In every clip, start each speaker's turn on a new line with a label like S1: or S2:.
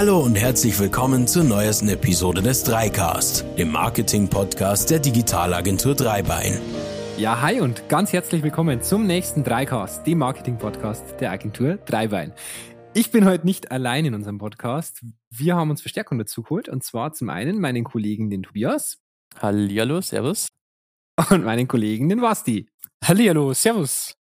S1: Hallo und herzlich willkommen zur neuesten Episode des Dreicast, dem Marketing-Podcast der Digitalagentur Dreibein.
S2: Ja, hi und ganz herzlich willkommen zum nächsten Dreicast, dem Marketing-Podcast der Agentur Dreibein. Ich bin heute nicht allein in unserem Podcast. Wir haben uns Verstärkung dazu geholt und zwar zum einen meinen Kollegen, den Tobias.
S3: Hallihallo, servus.
S2: Und meinen Kollegen, den Basti.
S4: Hallihallo, servus.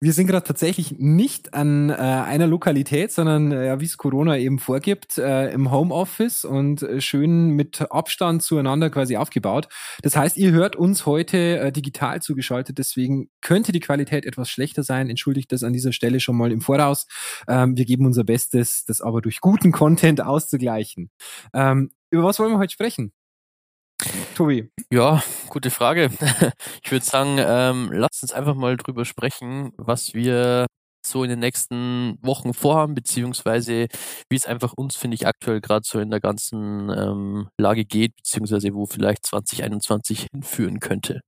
S2: Wir sind gerade tatsächlich nicht an äh, einer Lokalität, sondern äh, wie es Corona eben vorgibt, äh, im Homeoffice und äh, schön mit Abstand zueinander quasi aufgebaut. Das heißt, ihr hört uns heute äh, digital zugeschaltet, deswegen könnte die Qualität etwas schlechter sein. Entschuldigt das an dieser Stelle schon mal im Voraus. Ähm, wir geben unser Bestes, das aber durch guten Content auszugleichen. Ähm, über was wollen wir heute sprechen? Tobi.
S3: Ja, gute Frage. Ich würde sagen, ähm, lasst uns einfach mal drüber sprechen, was wir so in den nächsten Wochen vorhaben, beziehungsweise wie es einfach uns, finde ich, aktuell gerade so in der ganzen ähm, Lage geht, beziehungsweise wo vielleicht 2021 hinführen könnte.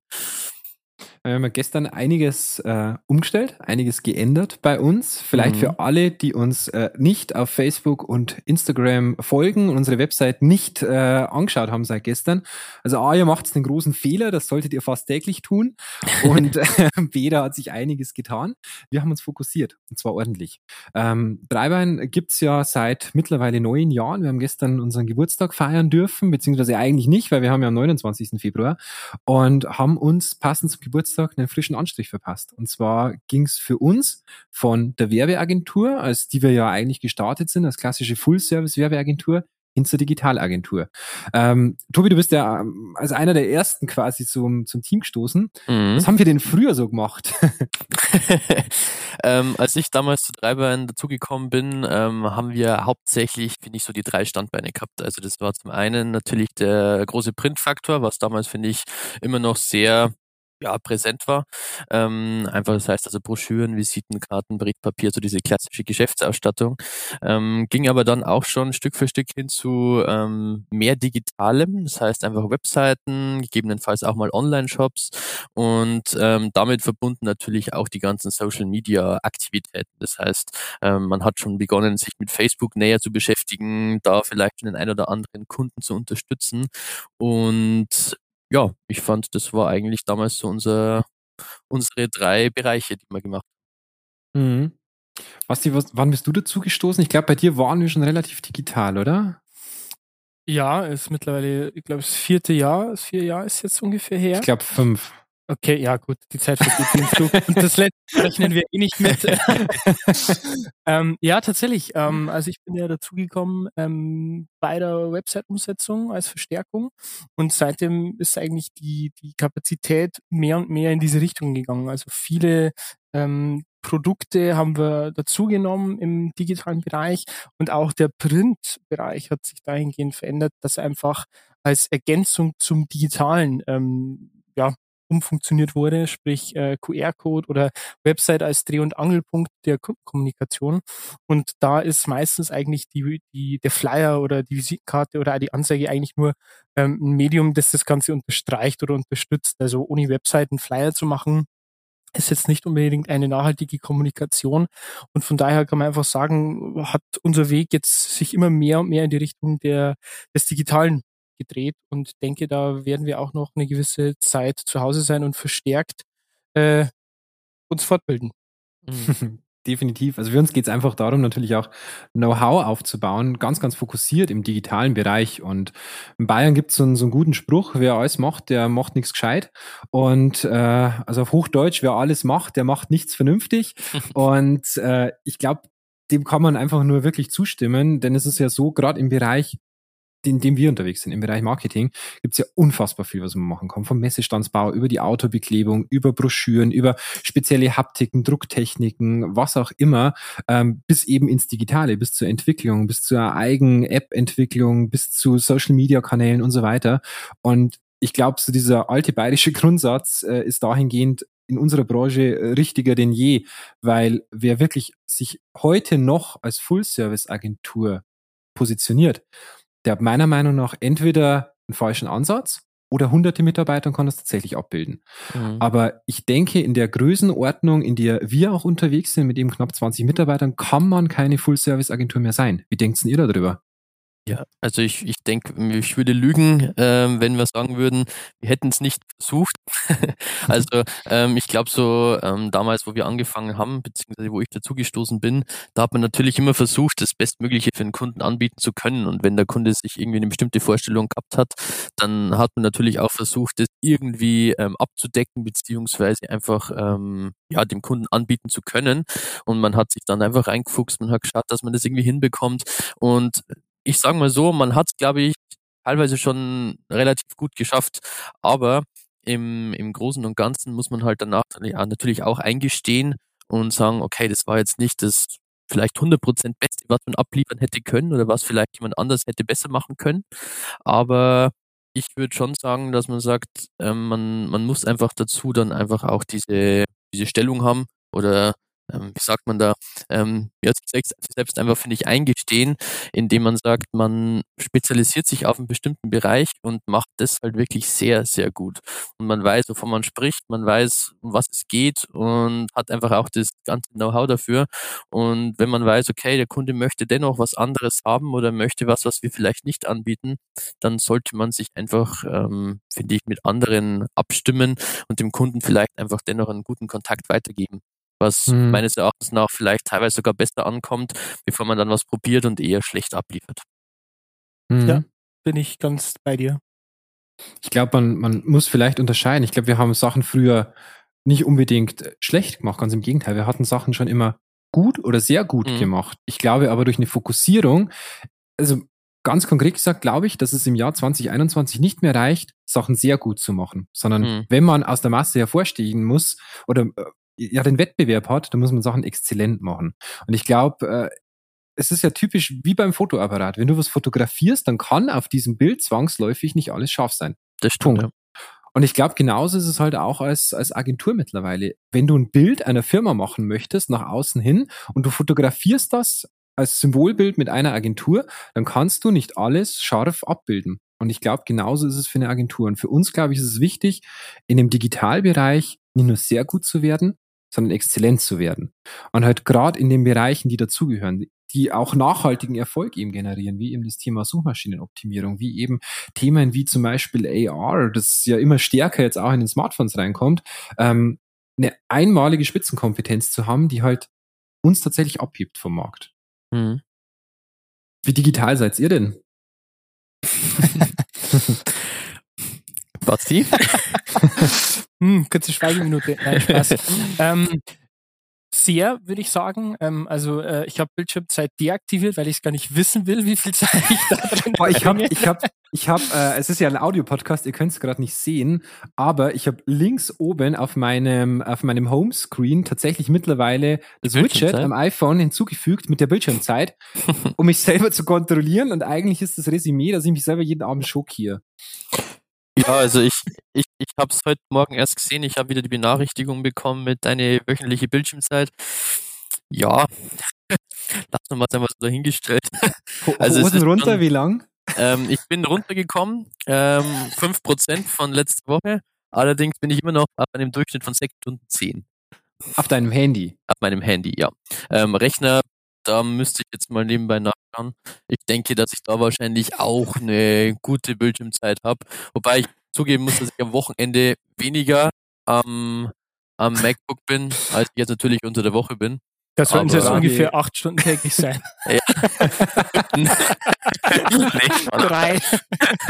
S2: Wir haben ja gestern einiges äh, umgestellt, einiges geändert bei uns. Vielleicht mhm. für alle, die uns äh, nicht auf Facebook und Instagram folgen und unsere Website nicht äh, angeschaut haben seit gestern. Also A, ihr macht den großen Fehler, das solltet ihr fast täglich tun. Und äh, B, da hat sich einiges getan. Wir haben uns fokussiert, und zwar ordentlich. Ähm, Dreibein gibt's ja seit mittlerweile neun Jahren. Wir haben gestern unseren Geburtstag feiern dürfen, beziehungsweise eigentlich nicht, weil wir haben ja am 29. Februar und haben uns passend zum Geburtstag Geburtstag einen frischen Anstrich verpasst. Und zwar ging es für uns von der Werbeagentur, als die wir ja eigentlich gestartet sind, als klassische Full-Service-Werbeagentur, hin zur Digitalagentur. Ähm, Tobi, du bist ja ähm, als einer der ersten quasi zum, zum Team gestoßen. Mhm. Was haben wir denn früher so gemacht?
S3: ähm, als ich damals zu Treibern dazugekommen bin, ähm, haben wir hauptsächlich, finde ich, so die drei Standbeine gehabt. Also das war zum einen natürlich der große Printfaktor, was damals, finde ich, immer noch sehr ja, präsent war. Ähm, einfach, das heißt also Broschüren, Visitenkarten, Briefpapier, so diese klassische Geschäftsausstattung. Ähm, ging aber dann auch schon Stück für Stück hin zu ähm, mehr Digitalem, das heißt einfach Webseiten, gegebenenfalls auch mal Online-Shops und ähm, damit verbunden natürlich auch die ganzen Social-Media-Aktivitäten. Das heißt, ähm, man hat schon begonnen, sich mit Facebook näher zu beschäftigen, da vielleicht den ein oder anderen Kunden zu unterstützen und ja, ich fand, das war eigentlich damals so unser, unsere drei Bereiche, die wir gemacht
S2: haben. Mhm. Basti, was, wann bist du dazu gestoßen? Ich glaube, bei dir waren wir schon relativ digital, oder?
S4: Ja, ist mittlerweile, ich glaube, das vierte Jahr, das vier Jahr ist jetzt ungefähr her.
S2: Ich glaube fünf.
S4: Okay, ja gut, die Zeit vergeht im Flug. Und das letzte rechnen wir eh nicht mit. ähm, ja, tatsächlich. Ähm, also ich bin ja dazugekommen ähm, bei der Website-Umsetzung als Verstärkung und seitdem ist eigentlich die, die Kapazität mehr und mehr in diese Richtung gegangen. Also viele ähm, Produkte haben wir dazugenommen im digitalen Bereich und auch der Print-Bereich hat sich dahingehend verändert, dass einfach als Ergänzung zum digitalen ähm, umfunktioniert wurde, sprich äh, QR-Code oder Website als Dreh- und Angelpunkt der Kommunikation. Und da ist meistens eigentlich die, die, der Flyer oder die Visitenkarte oder die Anzeige eigentlich nur ähm, ein Medium, das das Ganze unterstreicht oder unterstützt. Also ohne Website einen Flyer zu machen, ist jetzt nicht unbedingt eine nachhaltige Kommunikation. Und von daher kann man einfach sagen, hat unser Weg jetzt sich immer mehr und mehr in die Richtung der, des Digitalen gedreht und denke, da werden wir auch noch eine gewisse Zeit zu Hause sein und verstärkt äh, uns fortbilden.
S2: Mhm. Definitiv. Also für uns geht es einfach darum, natürlich auch Know-how aufzubauen, ganz, ganz fokussiert im digitalen Bereich. Und in Bayern gibt so es so einen guten Spruch, wer alles macht, der macht nichts gescheit. Und äh, also auf Hochdeutsch, wer alles macht, der macht nichts vernünftig. und äh, ich glaube, dem kann man einfach nur wirklich zustimmen, denn es ist ja so, gerade im Bereich in dem wir unterwegs sind, im Bereich Marketing, gibt es ja unfassbar viel, was man machen kann. Vom Messestandsbau über die Autobeklebung, über Broschüren, über spezielle Haptiken, Drucktechniken, was auch immer, ähm, bis eben ins Digitale, bis zur Entwicklung, bis zur eigenen App-Entwicklung, bis zu Social-Media-Kanälen und so weiter. Und ich glaube, so dieser alte bayerische Grundsatz äh, ist dahingehend in unserer Branche äh, richtiger denn je, weil wer wirklich sich heute noch als Full-Service-Agentur positioniert, der hat meiner Meinung nach entweder einen falschen Ansatz oder hunderte Mitarbeiter und kann das tatsächlich abbilden. Mhm. Aber ich denke, in der Größenordnung, in der wir auch unterwegs sind, mit eben knapp 20 Mitarbeitern, kann man keine Full-Service-Agentur mehr sein. Wie denkt ihr darüber?
S3: Ja, also ich, ich denke, ich würde lügen, ähm, wenn wir sagen würden, wir hätten es nicht versucht. also ähm, ich glaube so ähm, damals, wo wir angefangen haben, beziehungsweise wo ich dazugestoßen bin, da hat man natürlich immer versucht, das Bestmögliche für den Kunden anbieten zu können. Und wenn der Kunde sich irgendwie eine bestimmte Vorstellung gehabt hat, dann hat man natürlich auch versucht, das irgendwie ähm, abzudecken, beziehungsweise einfach ähm, ja dem Kunden anbieten zu können. Und man hat sich dann einfach reingefuchst, man hat geschaut, dass man das irgendwie hinbekommt. Und ich sage mal so, man hat es, glaube ich, teilweise schon relativ gut geschafft, aber im, im Großen und Ganzen muss man halt danach natürlich auch eingestehen und sagen, okay, das war jetzt nicht das vielleicht 100% Beste, was man abliefern hätte können oder was vielleicht jemand anders hätte besser machen können. Aber ich würde schon sagen, dass man sagt, ähm, man, man muss einfach dazu dann einfach auch diese, diese Stellung haben oder ähm, wie sagt man da, ähm, ja, sich selbst einfach, finde ich, eingestehen, indem man sagt, man spezialisiert sich auf einen bestimmten Bereich und macht das halt wirklich sehr, sehr gut. Und man weiß, wovon man spricht, man weiß, um was es geht und hat einfach auch das ganze Know-how dafür. Und wenn man weiß, okay, der Kunde möchte dennoch was anderes haben oder möchte was, was wir vielleicht nicht anbieten, dann sollte man sich einfach, ähm, finde ich, mit anderen abstimmen und dem Kunden vielleicht einfach dennoch einen guten Kontakt weitergeben was mhm. meines Erachtens nach vielleicht teilweise sogar besser ankommt, bevor man dann was probiert und eher schlecht abliefert.
S4: Mhm. Ja, bin ich ganz bei dir.
S2: Ich glaube, man, man muss vielleicht unterscheiden. Ich glaube, wir haben Sachen früher nicht unbedingt schlecht gemacht, ganz im Gegenteil. Wir hatten Sachen schon immer gut oder sehr gut mhm. gemacht. Ich glaube aber durch eine Fokussierung, also ganz konkret gesagt, glaube ich, dass es im Jahr 2021 nicht mehr reicht, Sachen sehr gut zu machen, sondern mhm. wenn man aus der Masse hervorstehen muss oder äh, ja den Wettbewerb hat, dann muss man Sachen exzellent machen. Und ich glaube, äh, es ist ja typisch wie beim Fotoapparat. Wenn du was fotografierst, dann kann auf diesem Bild zwangsläufig nicht alles scharf sein.
S3: Das stimmt. Punkt.
S2: Ja. Und ich glaube, genauso ist es halt auch als, als Agentur mittlerweile. Wenn du ein Bild einer Firma machen möchtest, nach außen hin, und du fotografierst das als Symbolbild mit einer Agentur, dann kannst du nicht alles scharf abbilden. Und ich glaube, genauso ist es für eine Agentur. Und für uns, glaube ich, ist es wichtig, in dem Digitalbereich nicht nur sehr gut zu werden, sondern exzellent zu werden. Und halt gerade in den Bereichen, die dazugehören, die auch nachhaltigen Erfolg eben generieren, wie eben das Thema Suchmaschinenoptimierung, wie eben Themen wie zum Beispiel AR, das ja immer stärker jetzt auch in den Smartphones reinkommt, ähm, eine einmalige Spitzenkompetenz zu haben, die halt uns tatsächlich abhebt vom Markt. Mhm. Wie digital seid ihr denn?
S3: Basti?
S4: hm, kurze Schweigeminute. Nein, Spaß. ähm, sehr, würde ich sagen. Ähm, also äh, ich habe Bildschirmzeit deaktiviert, weil ich es gar nicht wissen will, wie viel Zeit ich da drin
S2: habe. Ich habe, ich habe, ich habe, äh, es ist ja ein Audiopodcast, ihr könnt es gerade nicht sehen, aber ich habe links oben auf meinem, auf meinem Homescreen tatsächlich mittlerweile das Widget am iPhone hinzugefügt mit der Bildschirmzeit, um mich selber zu kontrollieren. Und eigentlich ist das Resümee, dass ich mich selber jeden Abend schockiere.
S3: Ja, also ich, ich, ich habe es heute Morgen erst gesehen. Ich habe wieder die Benachrichtigung bekommen mit deiner wöchentliche Bildschirmzeit. Ja, lass uns mal einfach so dahingestellt.
S2: Also Hosen runter, schon, wie lang?
S3: Ähm, ich bin runtergekommen, ähm, 5% von letzter Woche. Allerdings bin ich immer noch auf einem Durchschnitt von 6 Stunden 10.
S2: Auf deinem Handy?
S3: Auf meinem Handy, ja. Ähm, Rechner, da müsste ich jetzt mal nebenbei nachschauen. Ich denke, dass ich da wahrscheinlich auch eine gute Bildschirmzeit habe. Wobei ich zugeben muss, dass ich am Wochenende weniger am, am MacBook bin, als ich jetzt natürlich unter der Woche bin.
S4: Das sollten jetzt ungefähr acht Stunden täglich sein. Ja.
S2: Drei.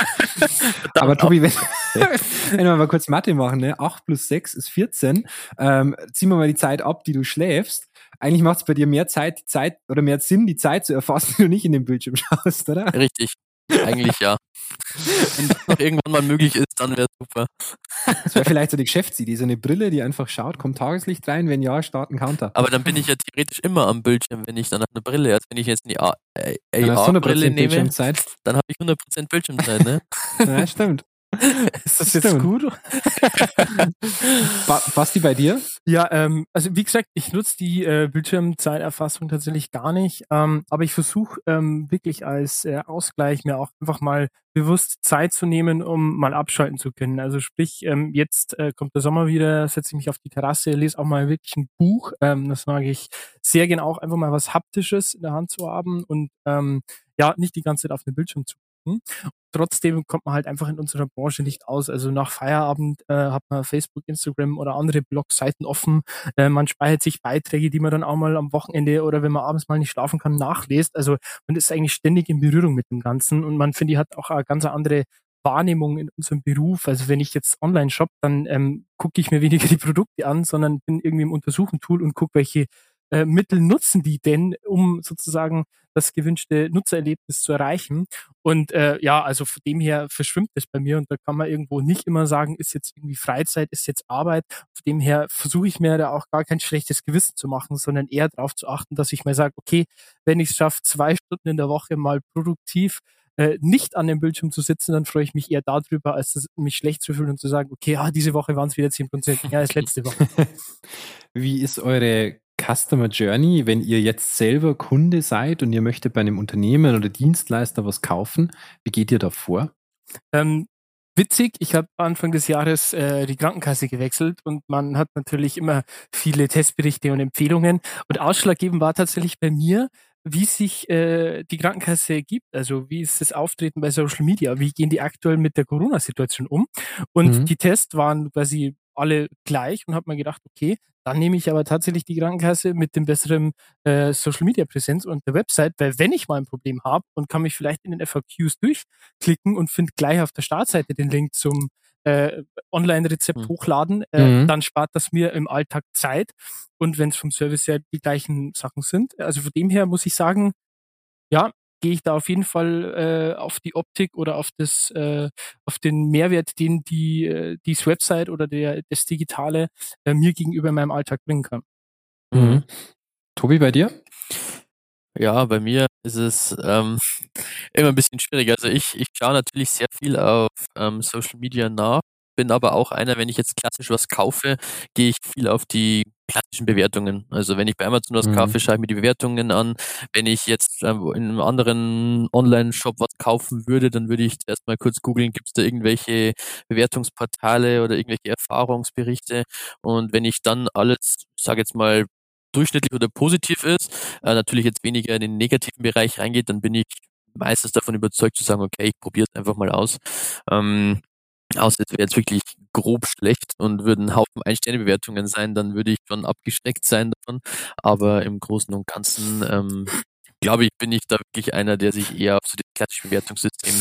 S2: Aber Tobi, wenn, wenn wir mal kurz Mathe machen, ne? 8 plus 6 ist 14. Ähm, ziehen wir mal die Zeit ab, die du schläfst. Eigentlich macht es bei dir mehr Zeit, die Zeit oder mehr Sinn, die Zeit zu erfassen, wenn du nicht in den Bildschirm schaust, oder?
S3: Richtig. Eigentlich ja. Wenn das noch irgendwann mal möglich ist, dann wäre super.
S2: Das wäre vielleicht so die Geschäftsidee, so eine Brille, die einfach schaut, kommt Tageslicht rein, wenn ja, starten Counter.
S3: Aber dann bin ich ja theoretisch immer am Bildschirm, wenn ich dann eine Brille, also wenn ich jetzt eine AR-Brille nehme, dann habe ich 100% Bildschirmzeit, ne?
S2: ja, stimmt.
S4: Ist das jetzt
S2: Stimmt.
S4: gut?
S2: Ba Basti, bei dir?
S4: Ja, ähm, also wie gesagt, ich nutze die äh, Bildschirmzeiterfassung tatsächlich gar nicht, ähm, aber ich versuche ähm, wirklich als äh, Ausgleich mir auch einfach mal bewusst Zeit zu nehmen, um mal abschalten zu können. Also sprich, ähm, jetzt äh, kommt der Sommer wieder, setze ich mich auf die Terrasse, lese auch mal wirklich ein Buch. Ähm, das mag ich sehr gern auch, einfach mal was Haptisches in der Hand zu haben und ähm, ja, nicht die ganze Zeit auf den Bildschirm zu. Trotzdem kommt man halt einfach in unserer Branche nicht aus. Also nach Feierabend äh, hat man Facebook, Instagram oder andere Blogseiten offen. Äh, man speichert sich Beiträge, die man dann auch mal am Wochenende oder wenn man abends mal nicht schlafen kann, nachliest. Also man ist eigentlich ständig in Berührung mit dem Ganzen und man finde, hat auch eine ganz andere Wahrnehmung in unserem Beruf. Also wenn ich jetzt online shop, dann ähm, gucke ich mir weniger die Produkte an, sondern bin irgendwie im Untersuchen-Tool und gucke, welche äh, Mittel nutzen die denn, um sozusagen das gewünschte Nutzererlebnis zu erreichen. Und äh, ja, also von dem her verschwimmt es bei mir und da kann man irgendwo nicht immer sagen, ist jetzt irgendwie Freizeit, ist jetzt Arbeit. Von dem her versuche ich mir da auch gar kein schlechtes Gewissen zu machen, sondern eher darauf zu achten, dass ich mir sage, okay, wenn ich es schaffe, zwei Stunden in der Woche mal produktiv äh, nicht an dem Bildschirm zu sitzen, dann freue ich mich eher darüber, als das, mich schlecht zu fühlen und zu sagen, okay, ah, diese Woche waren es wieder 10%, ja, als letzte Woche.
S2: Wie ist eure Customer Journey, wenn ihr jetzt selber Kunde seid und ihr möchtet bei einem Unternehmen oder Dienstleister was kaufen? Wie geht ihr da vor?
S4: Ähm, witzig, ich habe Anfang des Jahres äh, die Krankenkasse gewechselt und man hat natürlich immer viele Testberichte und Empfehlungen. Und ausschlaggebend war tatsächlich bei mir, wie sich äh, die Krankenkasse gibt, also wie ist das Auftreten bei Social Media, wie gehen die aktuell mit der Corona-Situation um. Und
S2: Mhm.
S4: die Tests waren quasi alle gleich und habe mir gedacht, okay, dann nehme ich aber tatsächlich die Krankenkasse mit dem besseren äh, Social Media Präsenz und der Website, weil wenn ich mal ein Problem habe und kann mich vielleicht in den FAQs durchklicken und finde gleich auf der Startseite den Link zum äh, Online-Rezept
S3: Mhm.
S4: hochladen, äh,
S2: Mhm.
S4: dann spart das mir im Alltag Zeit. Und wenn es vom Service her die gleichen Sachen sind, also von dem her muss ich sagen, ja, gehe ich da auf jeden Fall äh, auf die Optik oder auf das, äh, auf den Mehrwert, den die äh, dies Website oder der das Digitale äh, mir gegenüber in meinem Alltag bringen kann.
S2: Mhm. Tobi, bei dir?
S3: Ja, bei mir ist es ähm, immer ein bisschen schwierig. Also ich, ich schaue natürlich sehr viel auf ähm, Social Media nach, bin aber auch einer, wenn ich jetzt klassisch was kaufe, gehe ich viel auf die klassischen Bewertungen. Also wenn ich bei Amazon was
S2: Mhm.
S3: kaufe, schaue ich mir die Bewertungen an. Wenn ich jetzt ähm, in einem anderen Online-Shop was kaufen würde, dann würde ich erst mal kurz googeln, gibt es da irgendwelche Bewertungsportale oder irgendwelche Erfahrungsberichte. Und wenn ich dann alles, ich sage jetzt mal, durchschnittlich oder positiv ist, äh, natürlich jetzt weniger in den negativen Bereich reingeht, dann bin ich meistens davon überzeugt zu sagen, okay, ich probiere es einfach mal aus. Ähm, außer es wäre jetzt wirklich grob schlecht und würden Haufen Ein-Sterne-Bewertungen sein, dann würde ich schon abgeschreckt sein davon. Aber im Großen und Ganzen, ähm, glaube ich, bin ich da wirklich einer, der sich eher auf so das klassische Bewertungssystem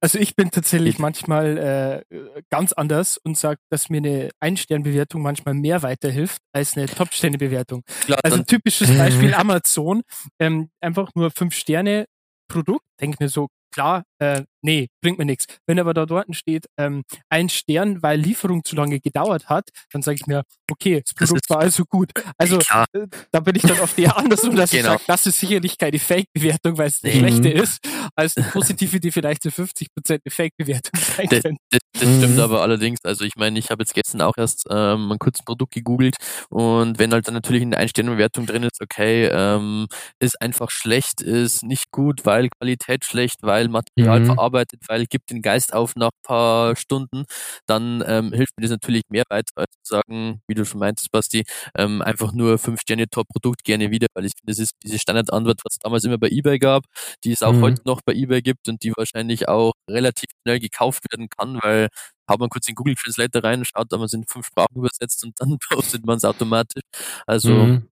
S4: Also ich bin tatsächlich manchmal äh, ganz anders und sage, dass mir eine Ein-Stern-Bewertung manchmal mehr weiterhilft als eine Top-Sterne-Bewertung. Also typisches Beispiel Amazon, ähm, einfach nur fünf Sterne Produkt, denk mir so, klar, äh, nee, bringt mir nichts. Wenn aber da dort steht, ähm, ein Stern, weil Lieferung zu lange gedauert hat, dann sage ich mir, okay, das
S3: Das
S4: Produkt
S3: ist-
S4: war also gut. Also
S3: klar,
S4: äh, da bin ich dann oft eher andersrum, dass ich
S3: Genau.
S4: sage, das ist sicherlich keine Fake-Bewertung, weil es eine
S3: Nee.
S4: schlechte
S2: Mhm.
S4: ist, als eine positive, die vielleicht zu 50% eine Fake-Bewertung sein
S3: Das-
S4: könnte.
S3: Das, das stimmt
S2: Mhm.
S3: aber allerdings. Also ich meine, ich habe jetzt gestern auch erst ähm, ein kurzes Produkt gegoogelt und wenn halt dann natürlich eine Einstellungsbewertung drin ist, okay, ähm, ist einfach schlecht, ist nicht gut, weil Qualität schlecht, weil Material
S2: Mhm.
S3: verarbeitet, weil gibt den Geist auf nach paar Stunden, dann ähm, hilft mir das natürlich mehr weiter, als zu sagen, wie du schon meintest, Basti, ähm, einfach nur fünf Sterne Top-Produkt gerne wieder, weil ich finde, das ist diese Standardantwort, was es damals immer bei eBay gab, die es auch
S2: Mhm.
S3: heute noch bei eBay gibt und die wahrscheinlich auch relativ schnell gekauft werden kann, weil haut man kurz den Google Translator rein, schaut, aber sind fünf Sprachen übersetzt und dann postet man es automatisch. Also
S2: Mhm.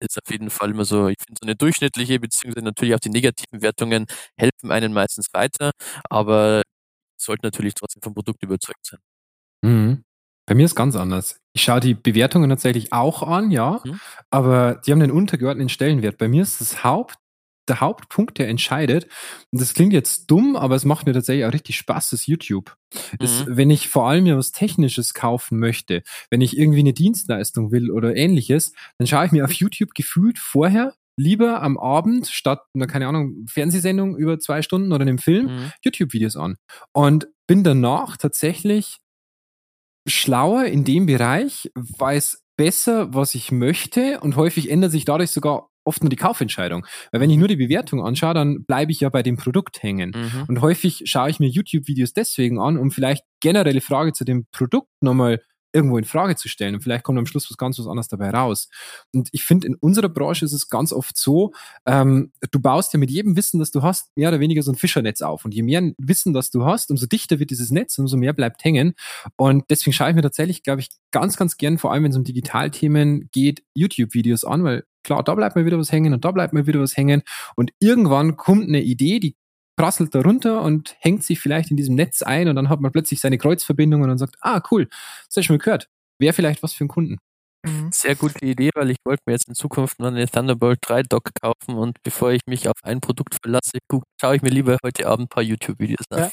S3: Ist auf jeden Fall immer so, ich finde so eine durchschnittliche, beziehungsweise natürlich auch die negativen Wertungen helfen einen meistens weiter, aber sollten natürlich trotzdem vom Produkt überzeugt sein.
S2: Mhm. Bei mir ist ganz anders. Ich schaue die Bewertungen tatsächlich auch an, ja,
S3: Mhm.
S2: aber die haben einen untergeordneten Stellenwert. Bei mir ist das Haupt, der Hauptpunkt, der entscheidet. Und das klingt jetzt dumm, aber es macht mir tatsächlich auch richtig Spaß, das YouTube. Ist,
S3: Mhm.
S2: wenn ich vor allem mir was Technisches kaufen möchte, wenn ich irgendwie eine Dienstleistung will oder ähnliches, dann schaue ich mir auf YouTube gefühlt vorher lieber am Abend statt einer, keine Ahnung, Fernsehsendung über zwei Stunden oder einem Film
S3: Mhm.
S2: YouTube-Videos an. Und bin danach tatsächlich schlauer in dem Bereich, weiß besser, was ich möchte und häufig ändert sich dadurch sogar oft nur die Kaufentscheidung. Weil wenn ich nur die Bewertung anschaue, dann bleibe ich ja bei dem Produkt hängen.
S3: Mhm.
S2: Und häufig schaue ich mir YouTube-Videos deswegen an, um vielleicht generelle Frage zu dem Produkt nochmal irgendwo in Frage zu stellen. Und vielleicht kommt am Schluss was ganz was anderes dabei raus. Und ich finde, in unserer Branche ist es ganz oft so, ähm, du baust ja mit jedem Wissen, das du hast, mehr oder weniger so ein Fischernetz auf. Und je mehr Wissen, das du hast, umso dichter wird dieses Netz, umso mehr bleibt hängen. Und deswegen schaue ich mir tatsächlich, glaube ich, ganz, ganz gern, vor allem wenn es um Digitalthemen geht, YouTube-Videos an, weil klar, da bleibt mal wieder was hängen und da bleibt mal wieder was hängen. Und irgendwann kommt eine Idee, die prasselt da runter und hängt sich vielleicht in diesem Netz ein und dann hat man plötzlich seine Kreuzverbindungen und sagt, ah, cool, das habe ich schon mal gehört. Wäre vielleicht was für einen Kunden.
S4: Mhm.
S3: Sehr gute Idee, weil ich wollte mir jetzt in Zukunft noch eine Thunderbolt 3 Dock kaufen und bevor ich mich auf ein Produkt verlasse, guck, schaue ich mir lieber heute Abend ein paar YouTube-Videos an.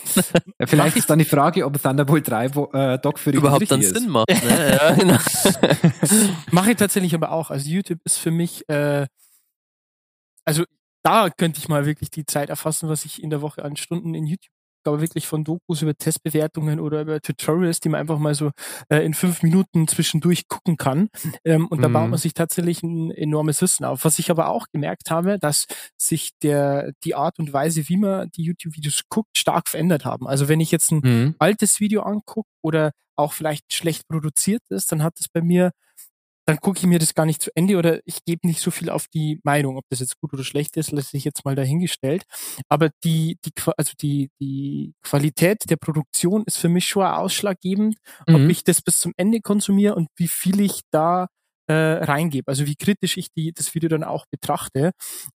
S4: Ja.
S2: Vielleicht ist dann die Frage, ob Thunderbolt 3 wo- äh, Dock für dich
S3: Überhaupt dann
S2: Richtige
S3: Sinn
S2: ist.
S3: macht. Ne? Ja, genau.
S4: Mache ich tatsächlich aber auch. Also YouTube ist für mich, äh, also da könnte ich mal wirklich die Zeit erfassen, was ich in der Woche an Stunden in YouTube aber wirklich von Dokus über Testbewertungen oder über Tutorials, die man einfach mal so äh, in fünf Minuten zwischendurch gucken kann. Ähm, und da
S2: Mhm.
S4: baut man sich tatsächlich ein enormes Wissen auf. Was ich aber auch gemerkt habe, dass sich der die Art und Weise, wie man die YouTube-Videos guckt, stark verändert haben. Also wenn ich jetzt ein
S2: Mhm.
S4: altes Video angucke oder auch vielleicht schlecht produziert ist, dann hat es bei mir, dann gucke ich mir das gar nicht zu Ende oder ich gebe nicht so viel auf die Meinung, ob das jetzt gut oder schlecht ist, lasse ich jetzt mal dahingestellt. Aber die, die, also die, die Qualität der Produktion ist für mich schon ausschlaggebend, ob
S2: Mhm.
S4: ich das bis zum Ende konsumiere und wie viel ich da äh, reingebe, also wie kritisch ich die, das Video dann auch betrachte.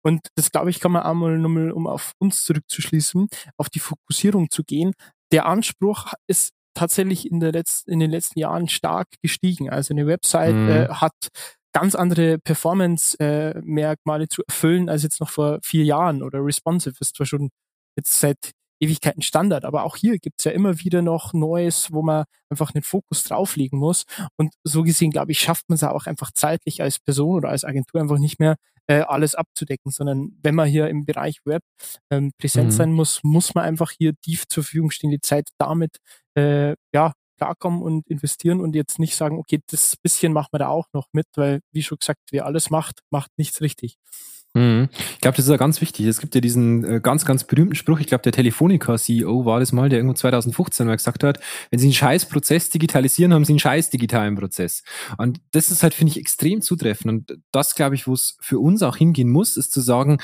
S4: Und das, glaube ich, kann man einmal nochmal, um auf uns zurückzuschließen, auf die Fokussierung zu gehen. Der Anspruch ist tatsächlich in, der letzten, in den letzten Jahren stark gestiegen. Also eine Website
S2: Mhm.
S4: äh, hat ganz andere Performance-Merkmale zu erfüllen als jetzt noch vor vier Jahren oder responsive ist zwar schon jetzt seit Ewigkeiten Standard, aber auch hier gibt's ja immer wieder noch Neues, wo man einfach einen Fokus drauflegen muss. Und so gesehen, glaube ich, schafft man es auch einfach zeitlich als Person oder als Agentur einfach nicht mehr äh, alles abzudecken, sondern wenn man hier im Bereich Web ähm, präsent
S2: Mhm.
S4: sein muss, muss man einfach hier die zur Verfügung stehende Zeit damit äh, ja klarkommen und investieren und jetzt nicht sagen, okay, das bisschen machen wir da auch noch mit, weil wie schon gesagt, wer alles macht, macht nichts richtig.
S2: Mhm. Ich glaube, das ist ja ganz wichtig. Es gibt ja diesen äh, ganz, ganz berühmten Spruch, ich glaube, der Telefonica-CEO war das mal, der irgendwo 2015 mal gesagt hat, wenn Sie einen scheiß Prozess digitalisieren, haben Sie einen scheiß digitalen Prozess. Und das ist halt, finde ich, extrem zutreffend. Und das, glaube ich, wo es für uns auch hingehen muss, ist zu sagen,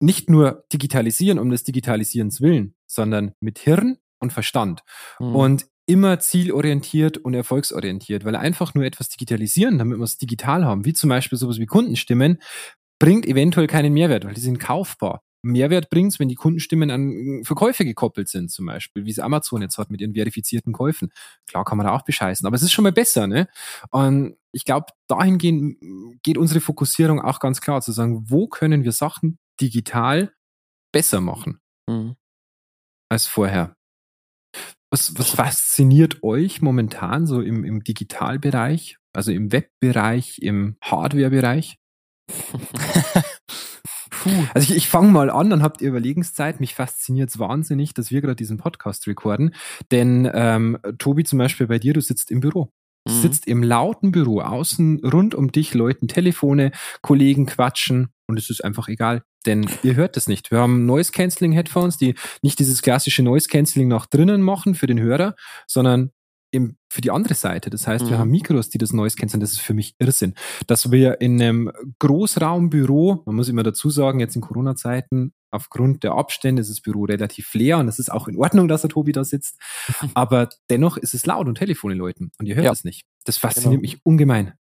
S2: nicht nur digitalisieren um des Digitalisierens willen, sondern mit Hirn und Verstand.
S3: Mhm.
S2: Und immer zielorientiert und erfolgsorientiert, weil einfach nur etwas digitalisieren, damit wir es digital haben, wie zum Beispiel sowas wie Kundenstimmen, bringt eventuell keinen Mehrwert, weil die sind kaufbar. Mehrwert bringt's, wenn die Kundenstimmen an Verkäufe gekoppelt sind, zum Beispiel, wie es Amazon jetzt hat mit ihren verifizierten Käufen. Klar kann man da auch bescheißen, aber es ist schon mal besser, ne? Und ich glaube, dahingehend geht unsere Fokussierung auch ganz klar zu sagen, wo können wir Sachen digital besser machen
S3: Mhm.
S2: als vorher. Was, was fasziniert euch momentan so im, im Digitalbereich, also im Webbereich, im Hardwarebereich? Also ich, ich fange mal an, dann habt ihr Überlegenszeit. Mich fasziniert es wahnsinnig, dass wir gerade diesen Podcast recorden. Denn ähm, Tobi, zum Beispiel bei dir, du sitzt im Büro. Du
S3: Mhm.
S2: sitzt im lauten Büro. Außen rund um dich läuten Telefone, Kollegen quatschen und es ist einfach egal. Denn ihr hört es nicht. Wir haben Noise Cancelling Headphones, die nicht dieses klassische Noise Cancelling nach drinnen machen für den Hörer, sondern im, für die andere Seite. Das heißt, wir
S3: Mhm.
S2: haben Mikros, die das Noise canceln. Das ist für mich Irrsinn. Dass wir in einem Großraumbüro, man muss immer dazu sagen, jetzt in Corona-Zeiten, aufgrund der Abstände ist das Büro relativ leer und es ist auch in Ordnung, dass der Tobi da sitzt. Aber dennoch ist es laut und Telefone läuten und ihr hört
S3: Ja.
S2: es nicht. Das fasziniert
S3: Genau.
S2: mich ungemein.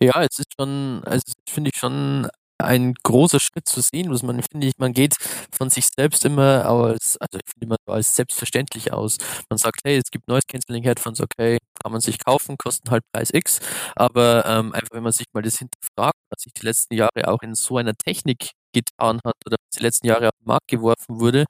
S3: Ja, es ist schon, also finde ich schon ein großer Schritt zu sehen, was man finde ich, man geht von sich selbst immer als, also ich finde immer so als selbstverständlich aus. Man sagt, hey, es gibt Noise Cancelling Headphones, okay, kann man sich kaufen, kosten halt Preis X, aber ähm, einfach wenn man sich mal das hinterfragt, was sich die letzten Jahre auch in so einer Technik getan hat oder was die letzten Jahre auf den Markt geworfen wurde,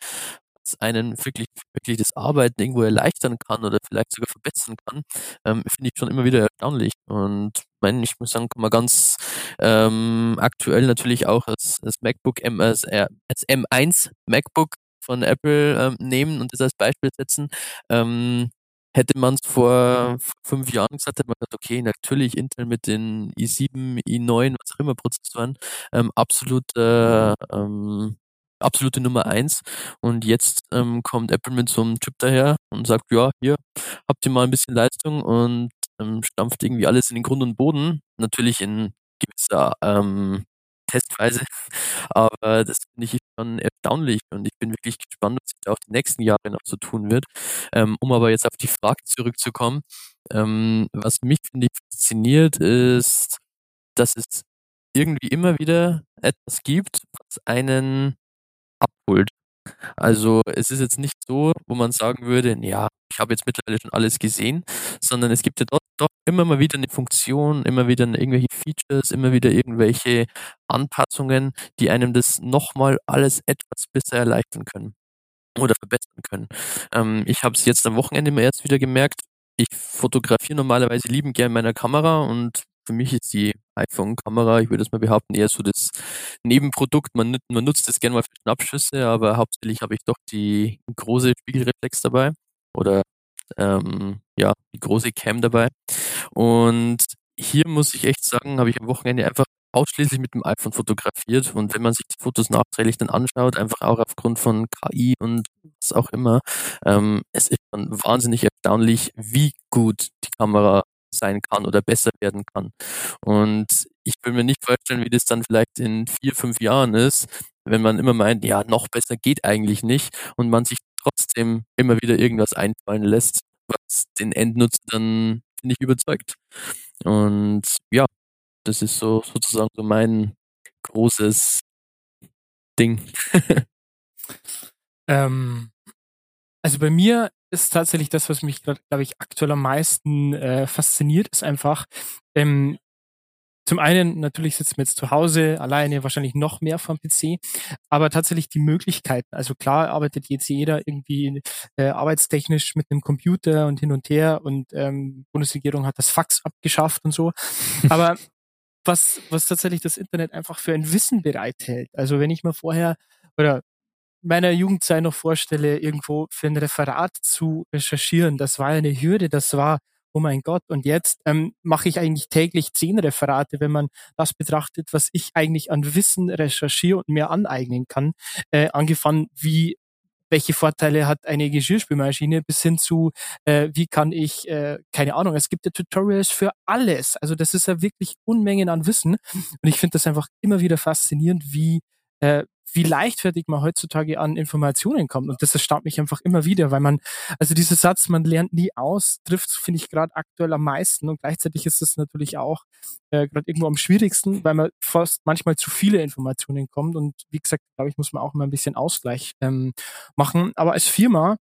S3: einen wirklich, wirklich das Arbeiten irgendwo erleichtern kann oder vielleicht sogar verbessern kann, ähm, finde ich schon immer wieder erstaunlich. Und mein, ich muss sagen, kann man ganz ähm, aktuell natürlich auch das, das MacBook M, als, äh, als M1 MacBook von Apple ähm, nehmen und das als Beispiel setzen. Ähm, hätte man es vor fünf Jahren gesagt, hätte man gesagt, okay, natürlich Intel mit den i7, i9, was auch immer Prozessoren, ähm, absolut äh, ähm, absolute Nummer eins. Und jetzt ähm, kommt Apple mit so einem Chip daher und sagt, ja, hier habt ihr mal ein bisschen Leistung und ähm, stampft irgendwie alles in den Grund und Boden. Natürlich in gewisser ähm, Testweise. Aber das finde ich schon erstaunlich und ich bin wirklich gespannt, was sich da auch die nächsten Jahre noch so tun wird. Ähm, um aber jetzt auf die Frage zurückzukommen, ähm, was mich, finde ich, fasziniert, ist, dass es irgendwie immer wieder etwas gibt, was einen abholt. Also es ist jetzt nicht so, wo man sagen würde, ja, ich habe jetzt mittlerweile schon alles gesehen, sondern es gibt ja doch, doch immer mal wieder eine Funktion, immer wieder irgendwelche Features, immer wieder irgendwelche Anpassungen, die einem das nochmal alles etwas besser erleichtern können oder verbessern können. Ähm, ich habe es jetzt am Wochenende mal erst wieder gemerkt. Ich fotografiere normalerweise liebend gern meiner Kamera und für mich ist die iPhone-Kamera, ich würde es mal behaupten, eher so das Nebenprodukt. Man, man nutzt es gerne mal für Schnappschüsse, aber hauptsächlich habe ich doch die große Spiegelreflex dabei oder ähm, ja, die große Cam dabei. Und hier muss ich echt sagen, habe ich am Wochenende einfach ausschließlich mit dem iPhone fotografiert und wenn man sich die Fotos nachträglich dann anschaut, einfach auch aufgrund von KI und was auch immer, ähm, es ist dann wahnsinnig erstaunlich, wie gut die Kamera sein kann oder besser werden kann. Und ich will mir nicht vorstellen, wie das dann vielleicht in vier, fünf Jahren ist, wenn man immer meint, ja, noch besser geht eigentlich nicht und man sich trotzdem immer wieder irgendwas einfallen lässt, was den Endnutzer dann, ich, überzeugt. Und ja, das ist so sozusagen so mein großes Ding.
S4: ähm, also bei mir ist tatsächlich das, was mich, glaube ich, aktuell am meisten äh, fasziniert, ist einfach, ähm, zum einen natürlich sitzen wir jetzt zu Hause alleine, wahrscheinlich noch mehr vom PC, aber tatsächlich die Möglichkeiten. Also klar arbeitet jetzt jeder irgendwie äh, arbeitstechnisch mit einem Computer und hin und her und ähm, Bundesregierung hat das Fax abgeschafft und so. Aber was, was tatsächlich das Internet einfach für ein Wissen bereithält. Also wenn ich mir vorher oder meiner Jugendzeit noch vorstelle, irgendwo für ein Referat zu recherchieren, das war eine Hürde, das war oh mein Gott, und jetzt ähm, mache ich eigentlich täglich zehn Referate, wenn man das betrachtet, was ich eigentlich an Wissen recherchiere und mir aneignen kann, äh, angefangen wie welche Vorteile hat eine Geschirrspülmaschine bis hin zu, äh, wie kann ich, äh, keine Ahnung, es gibt ja Tutorials für alles. Also das ist ja wirklich Unmengen an Wissen. Und ich finde das einfach immer wieder faszinierend, wie, äh, wie leichtfertig man heutzutage an Informationen kommt. Und das erstaunt mich einfach immer wieder, weil man, also dieser Satz, man lernt nie aus, trifft, finde ich, gerade aktuell am meisten. Und gleichzeitig ist es natürlich auch äh, gerade irgendwo am schwierigsten, weil man fast manchmal zu viele Informationen kommt. Und wie gesagt, glaube ich, muss man auch immer ein bisschen Ausgleich ähm, machen. Aber als Firma,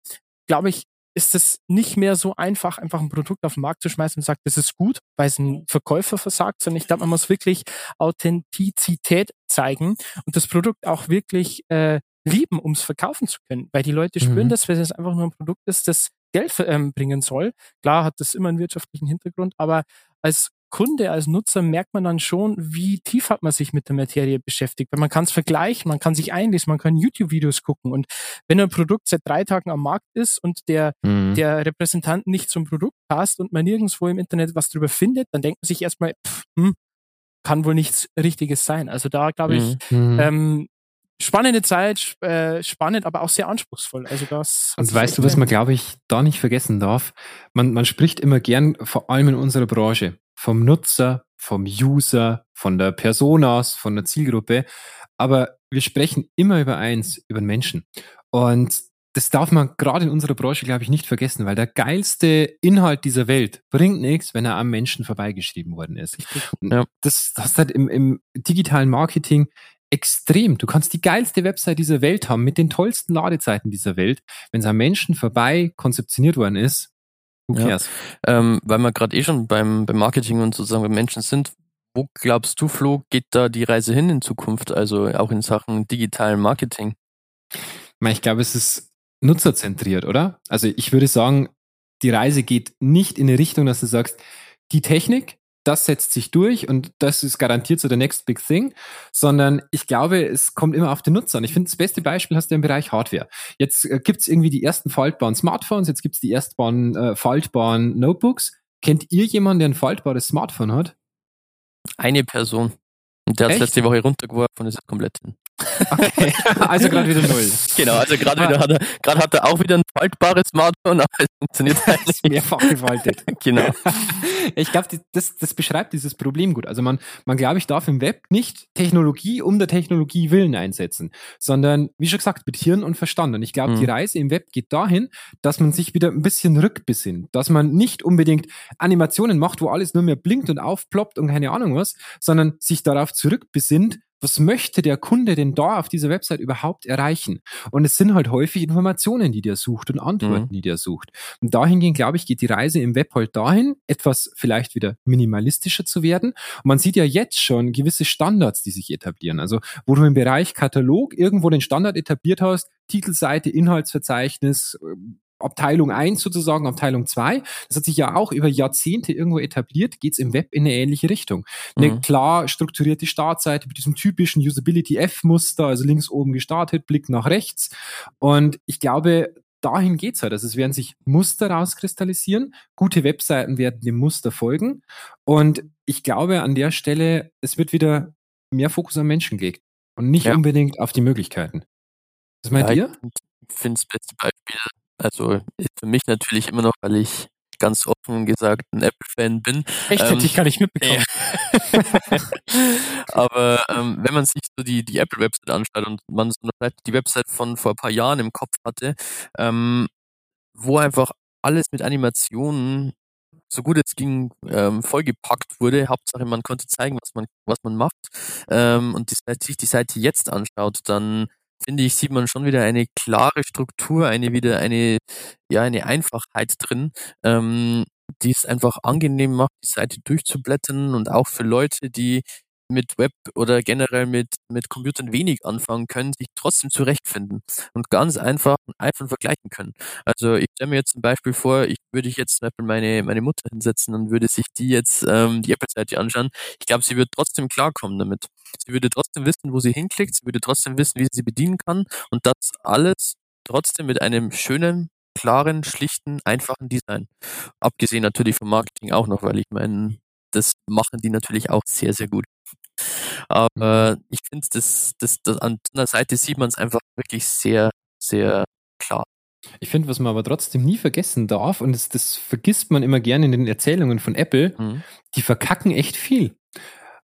S4: glaube ich, ist es nicht mehr so einfach, einfach ein Produkt auf den Markt zu schmeißen und sagt, das ist gut, weil es ein Verkäufer versagt, sondern ich glaube, man muss wirklich Authentizität zeigen und das Produkt auch wirklich äh, lieben, um es verkaufen zu können, weil die Leute spüren mhm. das, weil es einfach nur ein Produkt ist, das Geld ähm, bringen soll. Klar hat das immer einen wirtschaftlichen Hintergrund, aber als Kunde, als Nutzer merkt man dann schon, wie tief hat man sich mit der Materie beschäftigt. Weil man kann es vergleichen, man kann sich einlesen, man kann YouTube-Videos gucken. Und wenn ein Produkt seit drei Tagen am Markt ist und der, mhm. der Repräsentant nicht zum Produkt passt und man nirgendwo im Internet was drüber findet, dann denkt man sich erstmal, pff, hm, kann wohl nichts Richtiges sein. Also da glaube ich, mhm. ähm, spannende Zeit, äh, spannend, aber auch sehr anspruchsvoll. Also das.
S2: Und weißt du, was man, glaube ich, da nicht vergessen darf? Man, man spricht immer gern, vor allem in unserer Branche, vom Nutzer, vom User, von der Personas, von der Zielgruppe. Aber wir sprechen immer über eins, über den Menschen. Und das darf man gerade in unserer Branche, glaube ich, nicht vergessen, weil der geilste Inhalt dieser Welt bringt nichts, wenn er am Menschen vorbeigeschrieben worden ist. Ja. Das hast halt im, im digitalen Marketing extrem. Du kannst die geilste Website dieser Welt haben mit den tollsten Ladezeiten dieser Welt. Wenn es am Menschen vorbei konzeptioniert worden ist,
S3: who cares? Ja. Ähm, weil wir gerade eh schon beim, beim Marketing und sozusagen beim Menschen sind, wo glaubst du, Flo, geht da die Reise hin in Zukunft, also auch in Sachen digitalen Marketing?
S2: Ich glaube, es ist nutzerzentriert, oder? Also ich würde sagen, die Reise geht nicht in die Richtung, dass du sagst, die Technik, das setzt sich durch und das ist garantiert so der next big thing, sondern ich glaube, es kommt immer auf den Nutzer an. Ich finde, das beste Beispiel hast du im Bereich Hardware. Jetzt äh, gibt's irgendwie die ersten faltbaren Smartphones, jetzt gibt's die ersten äh, faltbaren Notebooks. Kennt ihr jemanden, der ein faltbares Smartphone hat?
S3: Eine Person. Und der hat letzte Woche runtergeworfen und ist komplett hin.
S2: Okay, also gerade wieder null.
S3: Genau, also gerade wieder hat er, gerade hat er auch wieder ein faltbares Smartphone, aber es funktioniert halt
S2: nicht. Mehrfach gefaltet.
S3: genau.
S2: Ich glaube, das, das beschreibt dieses Problem gut. Also man, man glaube ich, darf im Web nicht Technologie um der Technologie willen einsetzen, sondern, wie schon gesagt, mit Hirn und Verstand. Und ich glaube, mhm. die Reise im Web geht dahin, dass man sich wieder ein bisschen rückbesinnt, dass man nicht unbedingt Animationen macht, wo alles nur mehr blinkt und aufploppt und keine Ahnung was, sondern sich darauf zurückbesinnt, was möchte der Kunde denn da auf dieser Website überhaupt erreichen? Und es sind halt häufig Informationen, die der sucht und Antworten, mhm. die der sucht. Und dahingehend, glaube ich, geht die Reise im Web halt dahin, etwas vielleicht wieder minimalistischer zu werden. Und man sieht ja jetzt schon gewisse Standards, die sich etablieren. Also, wo du im Bereich Katalog irgendwo den Standard etabliert hast, Titelseite, Inhaltsverzeichnis, Abteilung 1 sozusagen, Abteilung 2, das hat sich ja auch über Jahrzehnte irgendwo etabliert, geht's im Web in eine ähnliche Richtung. Eine mhm. klar strukturierte Startseite mit diesem typischen Usability-F-Muster, also links oben gestartet, Blick nach rechts. Und ich glaube, dahin geht's halt. Also es werden sich Muster rauskristallisieren, gute Webseiten werden dem Muster folgen. Und ich glaube an der Stelle, es wird wieder mehr Fokus am Menschen gelegt und nicht ja. unbedingt auf die Möglichkeiten. Was meint ja, ihr?
S3: Ich finde das beste also für mich natürlich immer noch, weil ich ganz offen gesagt ein Apple-Fan bin.
S4: Echt, ähm, hätte ich gar nicht mitbekommen.
S3: Ja. Aber ähm, wenn man sich so die, die Apple-Website anschaut und man so die Website von vor ein paar Jahren im Kopf hatte, ähm, wo einfach alles mit Animationen so gut es ging ähm, vollgepackt wurde. Hauptsache man konnte zeigen, was man was man macht. Ähm, und die, sich die Seite jetzt anschaut, dann finde ich, sieht man schon wieder eine klare Struktur, eine wieder eine, ja, eine Einfachheit drin, ähm, die es einfach angenehm macht, die Seite durchzublättern und auch für Leute, die mit Web oder generell mit, mit Computern wenig anfangen können, sich trotzdem zurechtfinden und ganz einfach und einfach vergleichen können. Also ich stelle mir jetzt ein Beispiel vor, ich würde jetzt zum Beispiel meine, meine Mutter hinsetzen und würde sich die jetzt ähm, die Apple-Seite anschauen. Ich glaube, sie würde trotzdem klarkommen damit. Sie würde trotzdem wissen, wo sie hinklickt, sie würde trotzdem wissen, wie sie sie bedienen kann und das alles trotzdem mit einem schönen, klaren, schlichten, einfachen Design. Abgesehen natürlich vom Marketing auch noch, weil ich meine, das machen die natürlich auch sehr, sehr gut. Aber ich finde, das, das, das, an der Seite sieht man es einfach wirklich sehr, sehr klar.
S2: Ich finde, was man aber trotzdem nie vergessen darf, und das, das vergisst man immer gerne in den Erzählungen von Apple, mhm. die verkacken echt viel.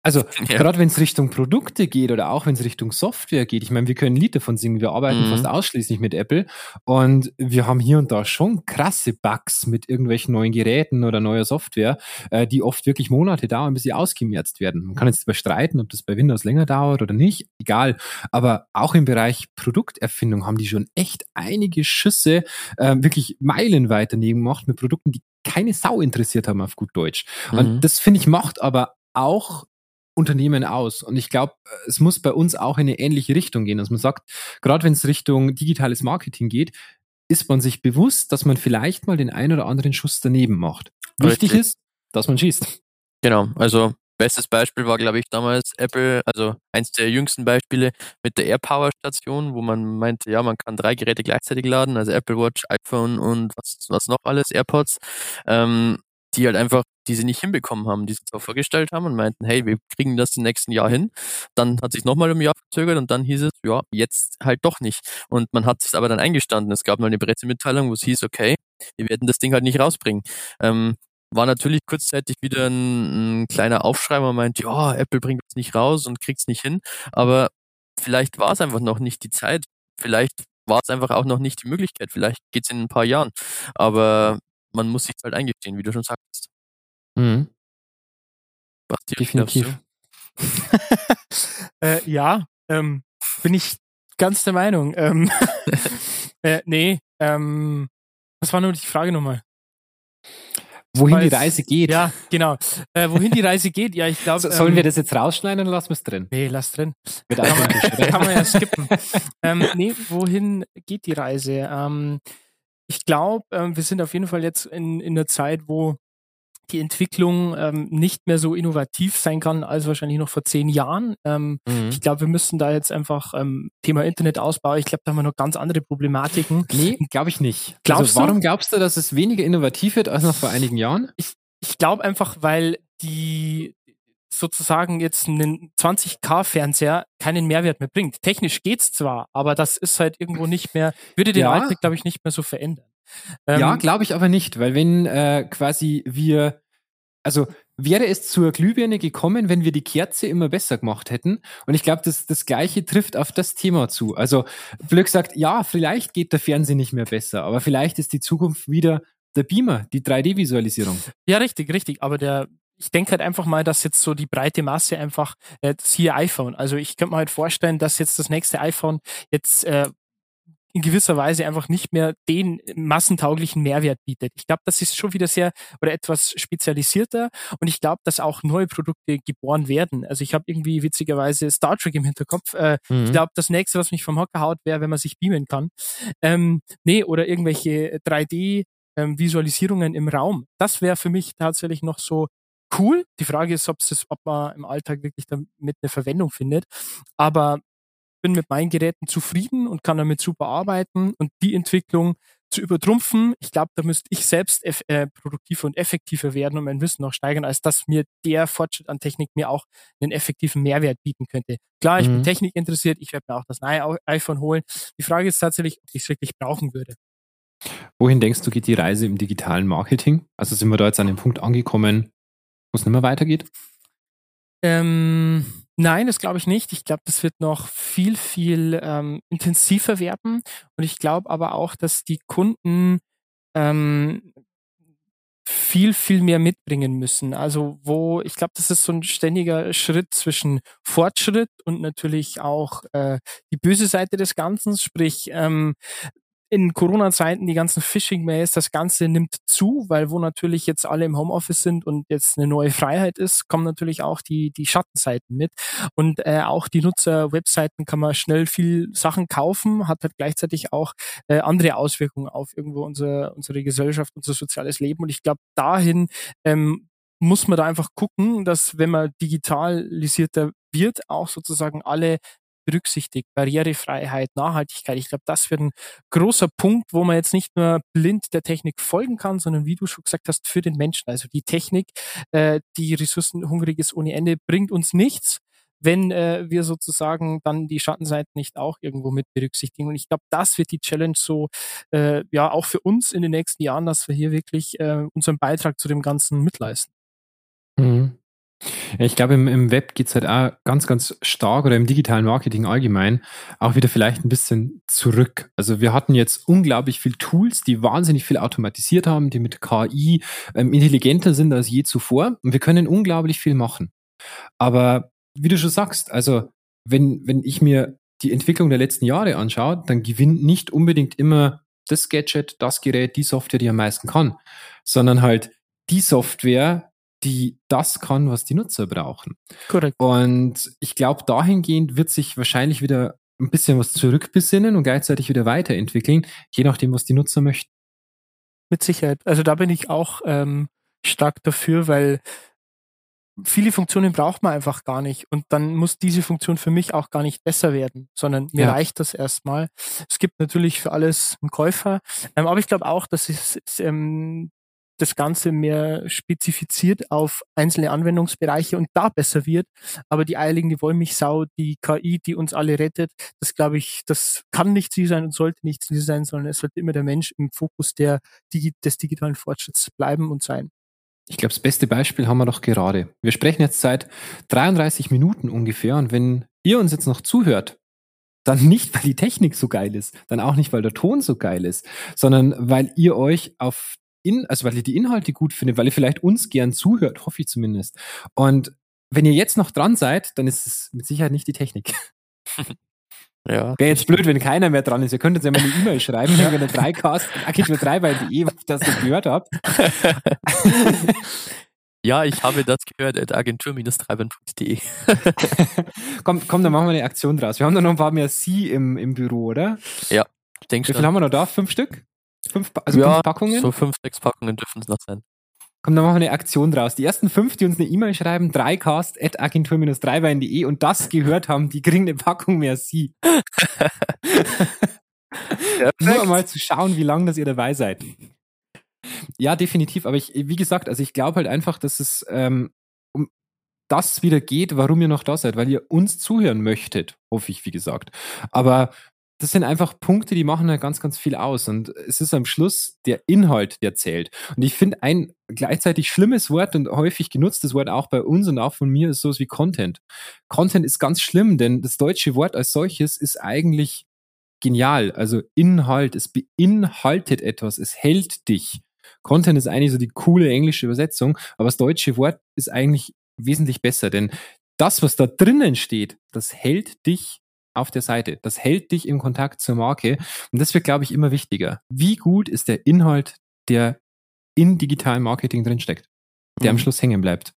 S2: Also ja. gerade wenn es Richtung Produkte geht oder auch wenn es Richtung Software geht, ich meine, wir können ein Lied davon singen, wir arbeiten mhm. fast ausschließlich mit Apple und wir haben hier und da schon krasse Bugs mit irgendwelchen neuen Geräten oder neuer Software, äh, die oft wirklich Monate dauern, bis sie ausgemerzt werden. Man kann jetzt überstreiten, ob das bei Windows länger dauert oder nicht, egal. Aber auch im Bereich Produkterfindung haben die schon echt einige Schüsse äh, wirklich meilenweit daneben gemacht mit Produkten, die keine Sau interessiert haben auf gut Deutsch. Mhm. Und das finde ich macht aber auch Unternehmen aus. Und ich glaube, es muss bei uns auch in eine ähnliche Richtung gehen, dass man sagt, gerade wenn es Richtung digitales Marketing geht, ist man sich bewusst, dass man vielleicht mal den ein oder anderen Schuss daneben macht. Wichtig ist, dass man schießt.
S3: Genau, also bestes Beispiel war, glaube ich, damals Apple, also eins der jüngsten Beispiele mit der AirPower Station, wo man meinte, ja, man kann drei Geräte gleichzeitig laden, also Apple Watch, iPhone und was, was noch alles, AirPods. Ähm, die halt einfach diese nicht hinbekommen haben, die sie zwar vorgestellt haben und meinten, hey, wir kriegen das im nächsten Jahr hin. Dann hat sich nochmal um Jahr verzögert und dann hieß es, ja, jetzt halt doch nicht. Und man hat sich aber dann eingestanden. Es gab mal eine Pressemitteilung, wo es hieß, okay, wir werden das Ding halt nicht rausbringen. Ähm, war natürlich kurzzeitig wieder ein, ein kleiner Aufschrei, man meint, ja, Apple bringt es nicht raus und kriegt es nicht hin. Aber vielleicht war es einfach noch nicht die Zeit. Vielleicht war es einfach auch noch nicht die Möglichkeit. Vielleicht geht es in ein paar Jahren. Aber man muss sich halt eingestehen, wie du schon sagst. Mhm.
S2: Basti, Definitiv.
S4: äh, ja, ähm, bin ich ganz der Meinung. Ähm, äh, nee, ähm, was war nur die Frage nochmal?
S2: wohin Weil die Reise geht.
S4: Ja, genau. Äh, wohin die Reise geht, ja, ich glaube. So,
S2: sollen ähm, wir das jetzt rausschneiden oder lassen wir es drin?
S4: Nee, lass drin. Mit kann, man, kann man ja skippen. ähm, nee, wohin geht die Reise? Ähm, ich glaube, ähm, wir sind auf jeden Fall jetzt in, in einer Zeit, wo die Entwicklung ähm, nicht mehr so innovativ sein kann als wahrscheinlich noch vor zehn Jahren. Ähm, mhm. Ich glaube, wir müssen da jetzt einfach ähm, Thema Internetausbau, ich glaube, da haben wir noch ganz andere Problematiken.
S2: Nee, glaube ich nicht. Glaubst also, warum du? glaubst du, dass es weniger innovativ wird als noch vor einigen Jahren?
S4: Ich, ich glaube einfach, weil die sozusagen jetzt einen 20K-Fernseher keinen Mehrwert mehr bringt. Technisch geht's zwar, aber das ist halt irgendwo nicht mehr, würde den ja. Alltag, glaube ich, nicht mehr so verändern.
S2: Ähm, ja, glaube ich aber nicht, weil wenn äh, quasi wir, also wäre es zur Glühbirne gekommen, wenn wir die Kerze immer besser gemacht hätten. Und ich glaube, das, das Gleiche trifft auf das Thema zu. Also Glück sagt, ja, vielleicht geht der Fernseher nicht mehr besser, aber vielleicht ist die Zukunft wieder der Beamer, die 3D-Visualisierung.
S4: Ja, richtig, richtig. Aber der, ich denke halt einfach mal, dass jetzt so die breite Masse einfach, äh, das hier iPhone. Also ich könnte mir halt vorstellen, dass jetzt das nächste iPhone jetzt äh, in gewisser Weise einfach nicht mehr den massentauglichen Mehrwert bietet. Ich glaube, das ist schon wieder sehr oder etwas spezialisierter und ich glaube, dass auch neue Produkte geboren werden. Also ich habe irgendwie witzigerweise Star Trek im Hinterkopf. Äh, mhm. Ich glaube, das nächste, was mich vom Hocker haut, wäre, wenn man sich beamen kann. Ähm, nee, oder irgendwelche 3D ähm, Visualisierungen im Raum. Das wäre für mich tatsächlich noch so cool. Die Frage ist, ob es, ob man im Alltag wirklich damit eine Verwendung findet. Aber bin mit meinen Geräten zufrieden und kann damit super arbeiten und die Entwicklung zu übertrumpfen, ich glaube, da müsste ich selbst äh, produktiver und effektiver werden und mein Wissen noch steigern, als dass mir der Fortschritt an Technik mir auch einen effektiven Mehrwert bieten könnte. Klar, ich mhm. bin Technik interessiert, ich werde mir auch das neue iPhone holen. Die Frage ist tatsächlich, ob ich es wirklich brauchen würde.
S2: Wohin denkst du, geht die Reise im digitalen Marketing? Also sind wir da jetzt an dem Punkt angekommen, wo es nicht mehr weitergeht?
S4: Ähm, Nein, das glaube ich nicht. Ich glaube, das wird noch viel, viel ähm, intensiver werden. Und ich glaube aber auch, dass die Kunden ähm, viel, viel mehr mitbringen müssen. Also wo, ich glaube, das ist so ein ständiger Schritt zwischen Fortschritt und natürlich auch äh, die böse Seite des Ganzen, sprich ähm, in Corona-Zeiten die ganzen Phishing-Mails, das Ganze nimmt zu, weil wo natürlich jetzt alle im Homeoffice sind und jetzt eine neue Freiheit ist, kommen natürlich auch die, die Schattenseiten mit. Und äh, auch die Nutzer-Webseiten kann man schnell viel Sachen kaufen, hat halt gleichzeitig auch äh, andere Auswirkungen auf irgendwo unsere, unsere Gesellschaft, unser soziales Leben. Und ich glaube, dahin ähm, muss man da einfach gucken, dass wenn man digitalisierter wird, auch sozusagen alle berücksichtigt. Barrierefreiheit, Nachhaltigkeit. Ich glaube, das wird ein großer Punkt, wo man jetzt nicht nur blind der Technik folgen kann, sondern wie du schon gesagt hast, für den Menschen. Also die Technik, äh, die ressourcenhungrig ist ohne Ende, bringt uns nichts wenn äh, wir sozusagen dann die Schattenseiten nicht auch irgendwo mit berücksichtigen. Und ich glaube, das wird die Challenge so, äh, ja, auch für uns in den nächsten Jahren, dass wir hier wirklich äh, unseren Beitrag zu dem Ganzen mitleisten.
S2: Mhm. Ich glaube, im, im Web geht's halt auch ganz, ganz stark oder im digitalen Marketing allgemein auch wieder vielleicht ein bisschen zurück. Also wir hatten jetzt unglaublich viel Tools, die wahnsinnig viel automatisiert haben, die mit KI ähm, intelligenter sind als je zuvor und wir können unglaublich viel machen. Aber wie du schon sagst, also wenn, wenn ich mir die Entwicklung der letzten Jahre anschaue, dann gewinnt nicht unbedingt immer das Gadget, das Gerät, die Software, die am meisten kann, sondern halt die Software, die das kann, was die Nutzer brauchen.
S4: Korrekt.
S2: Und ich glaube, dahingehend wird sich wahrscheinlich wieder ein bisschen was zurückbesinnen und gleichzeitig wieder weiterentwickeln, je nachdem, was die Nutzer möchten.
S4: Mit Sicherheit. Also da bin ich auch ähm, stark dafür, weil viele Funktionen braucht man einfach gar nicht. Und dann muss diese Funktion für mich auch gar nicht besser werden, sondern mir ja. reicht das erstmal. Es gibt natürlich für alles einen Käufer. Ähm, aber ich glaube auch, dass es ähm, das Ganze mehr spezifiziert auf einzelne Anwendungsbereiche und da besser wird. Aber die eierlegende Wollmilchsau, die KI, die uns alle rettet, das glaube ich, das kann nicht sie sein und sollte nicht sie sein, sondern es sollte immer der Mensch im Fokus der, des digitalen Fortschritts bleiben und sein.
S2: Ich glaube, das beste Beispiel haben wir doch gerade. Wir sprechen jetzt seit 33 Minuten ungefähr und wenn ihr uns jetzt noch zuhört, dann nicht, weil die Technik so geil ist, dann auch nicht, weil der Ton so geil ist, sondern weil ihr euch auf in, also weil ihr die Inhalte gut findet, weil ihr vielleicht uns gern zuhört, hoffe ich zumindest. Und wenn ihr jetzt noch dran seid, dann ist es mit Sicherheit nicht die Technik. Ja. Wäre jetzt blöd, wenn keiner mehr dran ist. Ihr könnt uns ja mal eine E-Mail schreiben, wenn ihr eine Dreicast, agentur 3 bei de, das ihr gehört habt.
S3: Ja, ich habe das gehört at agentur-treibern.de.
S2: komm, komm, dann machen wir eine Aktion draus. Wir haben da noch ein paar mehr Sie im, im Büro, oder?
S3: Ja, ich denke
S2: schon. Wie viel haben wir noch da? Fünf Stück? Fünf, also ja, fünf Packungen?
S3: So fünf, sechs Packungen dürfen es noch sein.
S2: Komm, dann machen wir eine Aktion draus. Die ersten fünf, die uns eine E-Mail schreiben, dreicast at agentur-dreibein.de und das gehört haben, die kriegen eine Packung mehr Sie. Nur mal zu schauen, wie lange das ihr dabei seid. Ja, definitiv. Aber ich, wie gesagt, also ich glaube halt einfach, dass es ähm, um das wieder geht, warum ihr noch da seid, weil ihr uns zuhören möchtet, hoffe ich, wie gesagt. Aber das sind einfach Punkte, die machen halt ganz, ganz viel aus. Und es ist am Schluss der Inhalt, der zählt. Und ich finde, ein gleichzeitig schlimmes Wort und häufig genutztes Wort auch bei uns und auch von mir ist sowas wie Content. Content ist ganz schlimm, denn das deutsche Wort als solches ist eigentlich genial. Also Inhalt, es beinhaltet etwas, es hält dich. Content ist eigentlich so die coole englische Übersetzung, aber das deutsche Wort ist eigentlich wesentlich besser, denn das, was da drinnen steht, das hält dich auf der Seite. Das hält dich im Kontakt zur Marke. Und das wird, glaube ich, immer wichtiger. Wie gut ist der Inhalt, der in digitalem Marketing drinsteckt, der mhm. am Schluss hängen bleibt?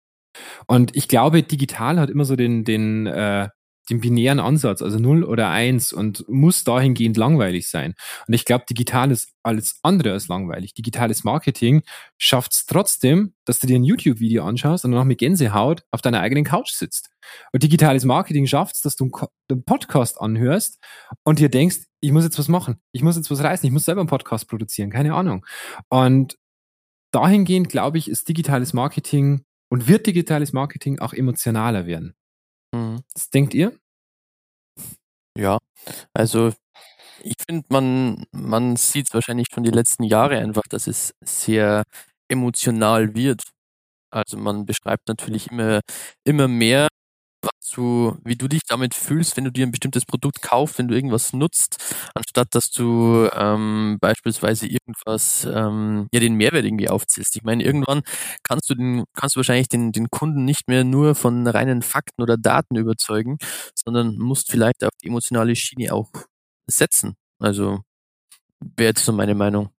S2: Und ich glaube, digital hat immer so den, den, äh, den binären Ansatz, also 0 oder 1 und muss dahingehend langweilig sein. Und ich glaube, digital ist alles andere als langweilig. Digitales Marketing schafft es trotzdem, dass du dir ein YouTube-Video anschaust und danach mit Gänsehaut auf deiner eigenen Couch sitzt. Und digitales Marketing schafft es, dass du einen Podcast anhörst und dir denkst, ich muss jetzt was machen, ich muss jetzt was reißen, ich muss selber einen Podcast produzieren, keine Ahnung. Und dahingehend, glaube ich, ist digitales Marketing und wird digitales Marketing auch emotionaler werden. Mhm. Was denkt ihr?
S3: Ja, also ich finde, man, man sieht es wahrscheinlich schon die letzten Jahre einfach, dass es sehr emotional wird. Also man beschreibt natürlich immer, immer mehr du, wie du dich damit fühlst, wenn du dir ein bestimmtes Produkt kaufst, wenn du irgendwas nutzt, anstatt dass du ähm, beispielsweise irgendwas, ähm, ja, den Mehrwert irgendwie aufzählst. Ich meine, irgendwann kannst du den, kannst du wahrscheinlich den, den Kunden nicht mehr nur von reinen Fakten oder Daten überzeugen, sondern musst vielleicht auf die emotionale Schiene auch setzen. Also wäre jetzt so meine Meinung.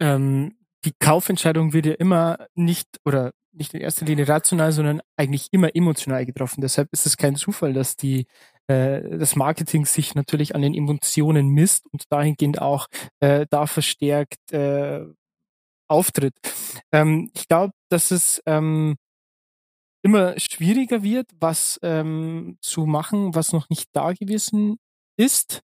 S4: Ähm, die Kaufentscheidung wird ja immer nicht oder nicht in erster Linie rational, sondern eigentlich immer emotional getroffen. Deshalb ist es kein Zufall, dass die äh, das Marketing sich natürlich an den Emotionen misst und dahingehend auch äh, da verstärkt äh, auftritt. Ähm, ich glaube, dass es ähm, immer schwieriger wird, was ähm, zu machen, was noch nicht da gewesen ist.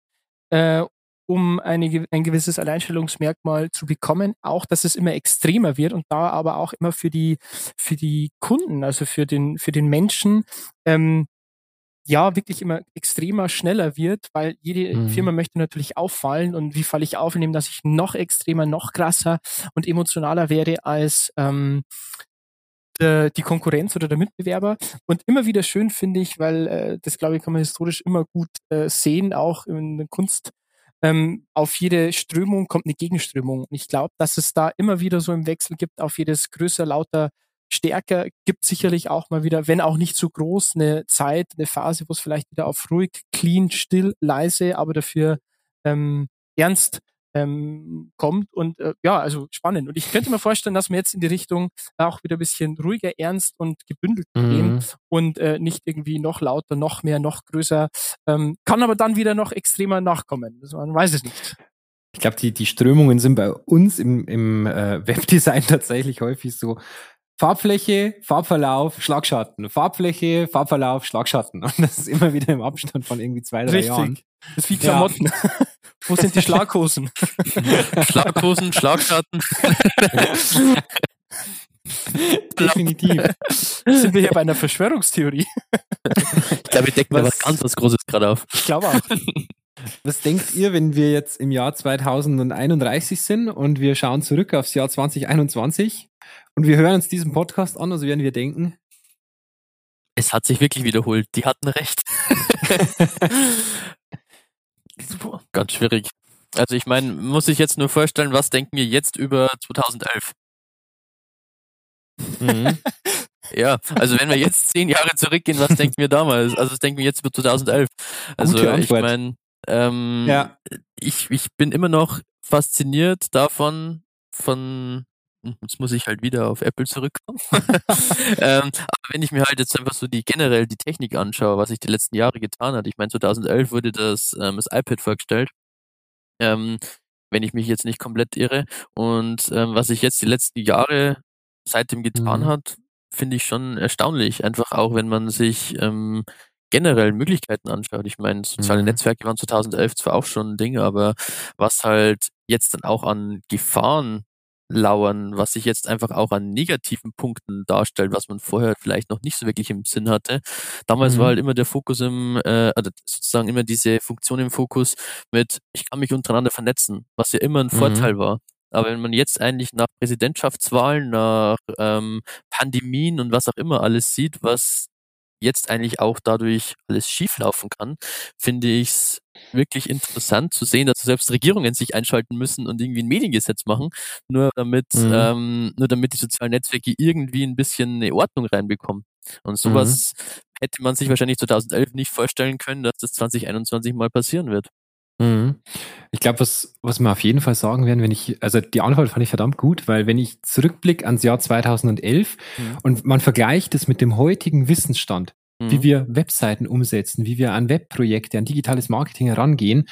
S4: Äh, um eine, ein gewisses Alleinstellungsmerkmal zu bekommen, auch dass es immer extremer wird und da aber auch immer für die für die Kunden, also für den für den Menschen ähm, ja wirklich immer extremer schneller wird, weil jede mhm. Firma möchte natürlich auffallen und wie falle ich auf, indem dass ich noch extremer, noch krasser und emotionaler werde als ähm, die Konkurrenz oder der Mitbewerber. Und immer wieder schön finde ich, weil äh, das glaube ich kann man historisch immer gut äh, sehen, auch in der Kunst ähm, auf jede Strömung kommt eine Gegenströmung. Und ich glaube, dass es da immer wieder so im Wechsel gibt, auf jedes größer, lauter, stärker, gibt sicherlich auch mal wieder, wenn auch nicht so groß, eine Zeit, eine Phase, wo es vielleicht wieder auf ruhig, clean, still, leise, aber dafür ähm, ernst ähm, kommt. Und äh, ja, also spannend. Und ich könnte mir vorstellen, dass wir jetzt in die Richtung auch wieder ein bisschen ruhiger, ernst und gebündelt mhm. gehen und äh, nicht irgendwie noch lauter, noch mehr, noch größer. Ähm, kann aber dann wieder noch extremer nachkommen. Also man weiß es nicht.
S2: Ich glaube, die, die Strömungen sind bei uns im, im äh, Webdesign tatsächlich häufig so, Farbfläche, Farbverlauf, Schlagschatten. Farbfläche, Farbverlauf, Schlagschatten. Und das ist immer wieder im Abstand von irgendwie zwei, drei Richtig. Jahren.
S4: Das ist wie Klamotten. Ja. Wo sind die Schlaghosen?
S3: Schlaghosen, Schlagschatten.
S4: Definitiv. Sind wir hier bei einer Verschwörungstheorie?
S3: Ich glaube, wir decken was, was ganz was Großes gerade auf.
S4: Ich glaube auch.
S2: Was denkt ihr, wenn wir jetzt im Jahr 2031 sind und wir schauen zurück aufs Jahr 2021 und wir hören uns diesen Podcast an, also werden wir denken?
S3: Es hat sich wirklich wiederholt. Die hatten recht. Ganz schwierig. Also ich meine, muss ich jetzt nur vorstellen, was denken wir jetzt über 2011? Mhm. ja, also wenn wir jetzt zehn Jahre zurückgehen, was denken wir damals? Also was denken wir jetzt über 2011? Also ich meine, Ähm, ja. ich, ich bin immer noch fasziniert davon, von jetzt muss ich halt wieder auf Apple zurückkommen. ähm, aber wenn ich mir halt jetzt einfach so die generell die Technik anschaue, was sich die letzten Jahre getan hat, ich meine 2011 wurde das, ähm, das iPad vorgestellt, ähm, wenn ich mich jetzt nicht komplett irre. Und ähm, was sich jetzt die letzten Jahre seitdem getan mhm. hat, finde ich schon erstaunlich. Einfach auch, wenn man sich ähm, generell Möglichkeiten anschaut. Ich meine, soziale mhm. Netzwerke waren 2011 zwar auch schon ein Ding, aber was halt jetzt dann auch an Gefahren lauern, was sich jetzt einfach auch an negativen Punkten darstellt, was man vorher vielleicht noch nicht so wirklich im Sinn hatte. Damals mhm. war halt immer der Fokus im, äh, also sozusagen immer diese Funktion im Fokus mit, ich kann mich untereinander vernetzen, was ja immer ein mhm. Vorteil war. Aber wenn man jetzt eigentlich nach Präsidentschaftswahlen, nach ähm, Pandemien und was auch immer alles sieht, was jetzt eigentlich auch dadurch alles schieflaufen kann, finde ich es wirklich interessant zu sehen, dass selbst Regierungen sich einschalten müssen und irgendwie ein Mediengesetz machen, nur damit, mhm. ähm, nur damit die sozialen Netzwerke irgendwie ein bisschen eine Ordnung reinbekommen. Und sowas mhm. hätte man sich wahrscheinlich 2011 nicht vorstellen können, dass das 2021 mal passieren wird.
S2: Mhm. Ich glaube, was, was wir auf jeden Fall sagen werden, wenn ich, also die Antwort fand ich verdammt gut, weil wenn ich zurückblicke ans Jahr 2011 mhm. und man vergleicht es mit dem heutigen Wissensstand, mhm. wie wir Webseiten umsetzen, wie wir an Webprojekte, an digitales Marketing herangehen,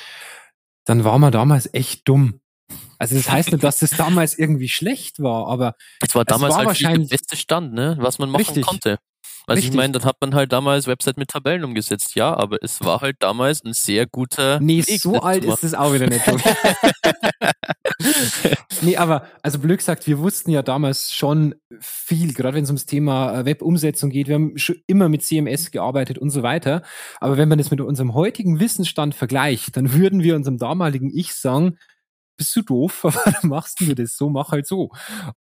S2: dann war man damals echt dumm. Also das heißt nicht, dass das damals irgendwie schlecht war, aber
S3: es war damals es war halt wahrscheinlich der beste Stand, ne, was man machen richtig. konnte. Also Richtig. ich meine, dann hat man halt damals Website mit Tabellen umgesetzt, ja, aber es war halt damals ein sehr guter.
S2: Nee, Weg, so alt ist es auch wieder nicht. nee, aber also blöd gesagt, wir wussten ja damals schon viel, gerade wenn es ums Thema äh, Webumsetzung geht. Wir haben schon immer mit CMS gearbeitet und so weiter. Aber wenn man das mit unserem heutigen Wissensstand vergleicht, dann würden wir unserem damaligen Ich sagen, bist du doof? Warum machst du das so? Mach halt so.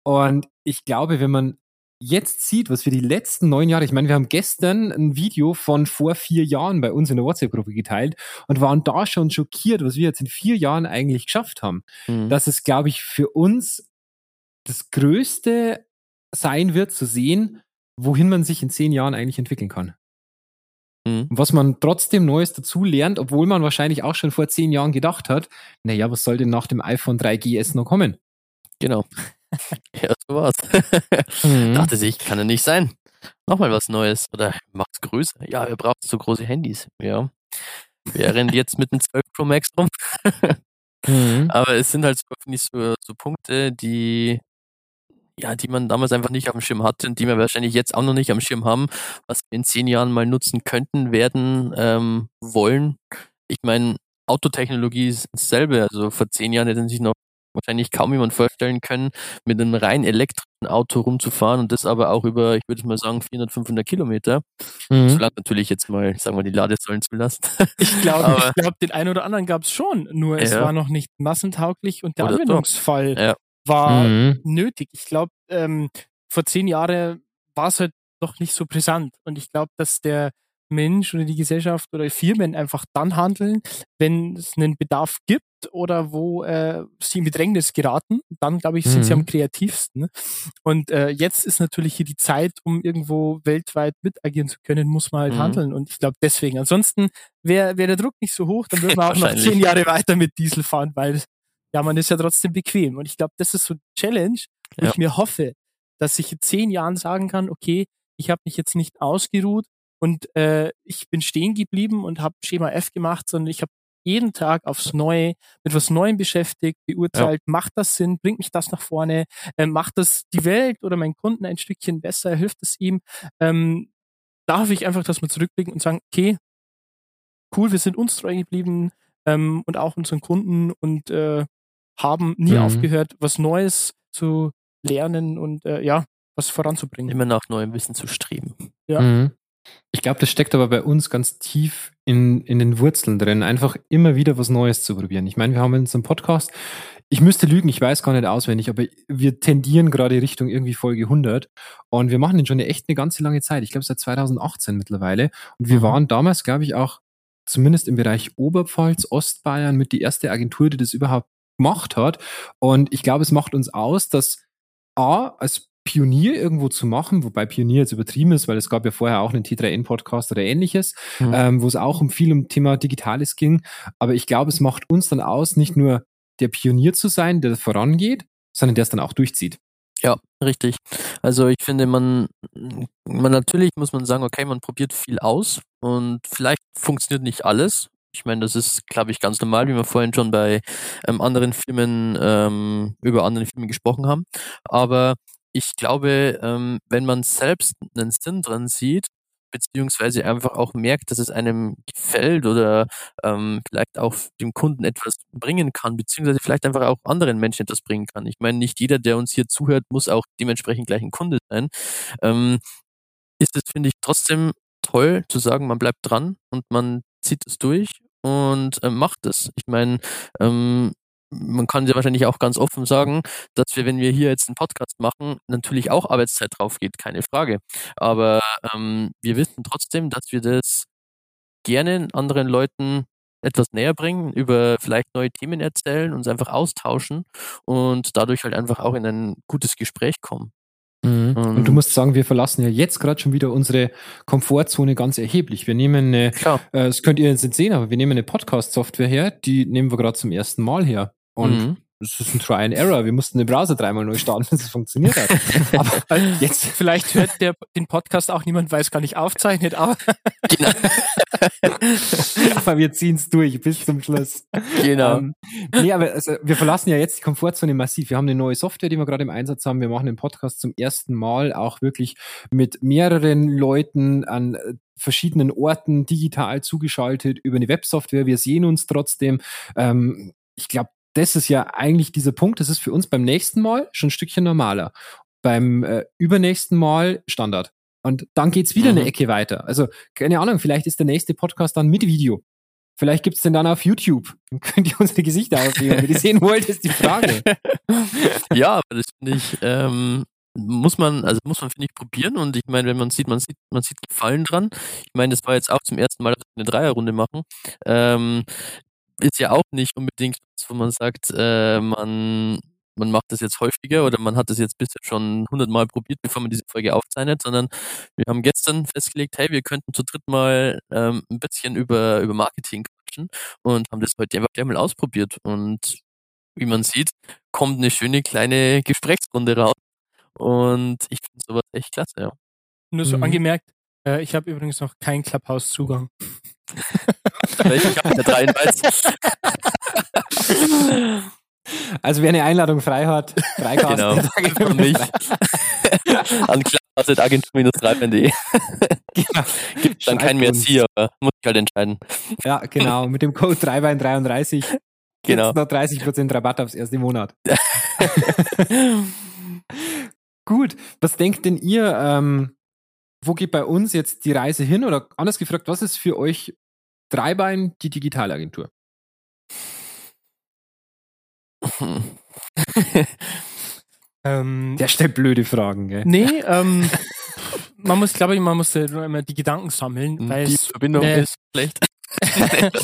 S2: Und ich glaube, wenn man jetzt sieht, was wir die letzten neun Jahre, ich meine, wir haben gestern ein Video von vor vier Jahren bei uns in der WhatsApp-Gruppe geteilt und waren da schon schockiert, was wir jetzt in vier Jahren eigentlich geschafft haben. Mhm. Dass es, glaube ich, für uns das Größte sein wird, zu sehen, wohin man sich in zehn Jahren eigentlich entwickeln kann. Mhm. Was man trotzdem Neues dazu lernt, obwohl man wahrscheinlich auch schon vor zehn Jahren gedacht hat, naja, was soll denn nach dem iPhone 3GS noch kommen?
S3: Genau. ja, so war's. mhm. Dachte sich, kann ja nicht sein. Nochmal was Neues. Oder macht's größer. Ja, wir brauchen so große Handys. Ja. Wir rennen jetzt mit dem 12 Pro Max rum. mhm. Aber es sind halt so, so Punkte, die ja, die man damals einfach nicht auf dem Schirm hatte und die wir wahrscheinlich jetzt auch noch nicht am Schirm haben, was wir in zehn Jahren mal nutzen könnten, werden, ähm, wollen. Ich meine, Autotechnologie ist dasselbe. Also vor zehn Jahren hätten sich noch wahrscheinlich kaum jemand vorstellen können, mit einem rein elektrischen Auto rumzufahren und das aber auch über, ich würde mal sagen, 400, 500 Kilometer. Mhm. Solange natürlich jetzt mal, sagen wir, die Ladesäulen zulassen.
S4: Ich glaube, ich glaube, den einen oder anderen gab es schon, nur es ja. war noch nicht massentauglich und der oder Anwendungsfall ja. war mhm. nötig. Ich glaube, ähm, vor zehn Jahren war es halt noch nicht so brisant und ich glaube, dass der Mensch oder die Gesellschaft oder Firmen einfach dann handeln, wenn es einen Bedarf gibt oder wo äh, sie in Bedrängnis geraten. Dann, glaube ich, sind mhm. sie am kreativsten. Und äh, jetzt ist natürlich hier die Zeit, um irgendwo weltweit mitagieren zu können, muss man halt mhm. handeln. Und ich glaube deswegen. Ansonsten wäre wär der Druck nicht so hoch, dann würde man auch noch zehn Jahre weiter mit Diesel fahren, weil ja, man ist ja trotzdem bequem. Und ich glaube, das ist so ein Challenge, wo ja. ich mir hoffe, dass ich in zehn Jahren sagen kann, okay, ich habe mich jetzt nicht ausgeruht, und äh, ich bin stehen geblieben und habe Schema F gemacht, sondern ich habe jeden Tag aufs Neue mit was Neuem beschäftigt, beurteilt, ja. macht das Sinn, bringt mich das nach vorne, äh, macht das die Welt oder meinen Kunden ein Stückchen besser, hilft es ihm. Ähm, da hoffe ich einfach, dass wir zurückblicken und sagen, okay, cool, wir sind uns treu geblieben ähm, und auch unseren Kunden und äh, haben nie mhm. aufgehört, was Neues zu lernen und äh, ja, was voranzubringen.
S3: Immer nach neuem Wissen zu streben.
S2: Ja. Mhm. Ich glaube, das steckt aber bei uns ganz tief in, in den Wurzeln drin, einfach immer wieder was Neues zu probieren. Ich meine, wir haben in unserem Podcast, ich müsste lügen, ich weiß gar nicht auswendig, aber wir tendieren gerade Richtung irgendwie Folge 100 und wir machen den schon echt eine ganze lange Zeit. Ich glaube, seit 2018 mittlerweile. Und wir mhm. waren damals, glaube ich, auch zumindest im Bereich Oberpfalz, Ostbayern mit die erste Agentur, die das überhaupt gemacht hat. Und ich glaube, es macht uns aus, dass A, als Pionier irgendwo zu machen, wobei Pionier jetzt übertrieben ist, weil es gab ja vorher auch einen T3N-Podcast oder ähnliches, mhm. ähm, wo es auch um viel um Thema Digitales ging. Aber ich glaube, es macht uns dann aus, nicht nur der Pionier zu sein, der vorangeht, sondern der es dann auch durchzieht.
S3: Ja, richtig. Also ich finde, man, man natürlich muss man sagen, okay, man probiert viel aus und vielleicht funktioniert nicht alles. Ich meine, das ist, glaube ich, ganz normal, wie wir vorhin schon bei ähm, anderen Filmen ähm, über andere Filme gesprochen haben. Aber ich glaube, ähm, wenn man selbst einen Sinn dran sieht, beziehungsweise einfach auch merkt, dass es einem gefällt oder ähm, vielleicht auch dem Kunden etwas bringen kann, beziehungsweise vielleicht einfach auch anderen Menschen etwas bringen kann. Ich meine, nicht jeder, der uns hier zuhört, muss auch dementsprechend gleich ein Kunde sein. Ähm, ist es, finde ich, trotzdem toll zu sagen, man bleibt dran und man zieht es durch und äh, macht es. Ich meine, ähm, man kann ja wahrscheinlich auch ganz offen sagen, dass wir, wenn wir hier jetzt einen Podcast machen, natürlich auch Arbeitszeit drauf geht, keine Frage. Aber ähm, wir wissen trotzdem, dass wir das gerne anderen Leuten etwas näher bringen, über vielleicht neue Themen erzählen, uns einfach austauschen und dadurch halt einfach auch in ein gutes Gespräch kommen.
S2: Mhm. Und du musst sagen, wir verlassen ja jetzt gerade schon wieder unsere Komfortzone ganz erheblich. Wir nehmen eine, äh, das könnt ihr jetzt nicht sehen, aber wir nehmen eine Podcast-Software her, die nehmen wir gerade zum ersten Mal her. Und mhm. das ist ein Try and Error. Wir mussten den Browser dreimal neu starten, bis es funktioniert hat.
S4: aber jetzt vielleicht hört der den Podcast auch niemand, weil es gar nicht aufzeichnet, aber genau.
S2: aber wir ziehen es durch bis zum Schluss.
S3: Genau. Ähm,
S2: nee, aber also, wir verlassen ja jetzt die Komfortzone massiv. Wir haben eine neue Software, die wir gerade im Einsatz haben. Wir machen den Podcast zum ersten Mal auch wirklich mit mehreren Leuten an äh, verschiedenen Orten digital zugeschaltet über eine Websoftware. Wir sehen uns trotzdem. Ähm, ich glaube, das ist ja eigentlich dieser Punkt, das ist für uns beim nächsten Mal schon ein Stückchen normaler. Beim äh, übernächsten Mal Standard. Und dann geht's wieder mhm. eine Ecke weiter. Also, keine Ahnung, vielleicht ist der nächste Podcast dann mit Video. Vielleicht gibt's den dann auf YouTube. Dann könnt ihr unsere Gesichter aufnehmen. Wenn ihr sehen wollt, ist die Frage.
S3: ja, aber das finde ich, ähm, muss man, also muss man, finde ich, probieren. Und ich meine, wenn man sieht, man sieht, man sieht Gefallen dran. Ich meine, das war jetzt auch zum ersten Mal, dass wir eine Dreierrunde machen. Ähm, ist ja auch nicht unbedingt, wo man sagt, äh, man, man macht das jetzt häufiger oder man hat das jetzt bisher schon hundertmal probiert, bevor man diese Folge aufzeichnet, sondern wir haben gestern festgelegt, hey, wir könnten zu dritt mal ähm, ein bisschen über, über Marketing quatschen und haben das heute einfach gleich mal ausprobiert und wie man sieht, kommt eine schöne kleine Gesprächsrunde raus und ich finde sowas echt klasse, ja.
S4: Nur so mhm. angemerkt, äh, ich habe übrigens noch keinen Clubhouse-Zugang.
S3: habe ja 33.
S2: Also wer eine Einladung frei hat,
S3: Freikast, genau, von mich. An klasse.agentur-3.de. Genau. Gibt dann keinen mehr Ziel, aber muss ich halt entscheiden.
S2: Ja, genau. Mit dem Code 3bein33
S3: genau.
S2: noch 30% Rabatt aufs erste Monat. Gut, was denkt denn ihr, ähm, wo geht bei uns jetzt die Reise hin? Oder anders gefragt, was ist für euch Dreibein die Digitalagentur? ähm, Der stellt blöde Fragen, gell?
S4: Nee, ähm, man muss, glaube ich, man muss immer die Gedanken sammeln.
S3: Hm, weil die Verbindung äh, ist schlecht.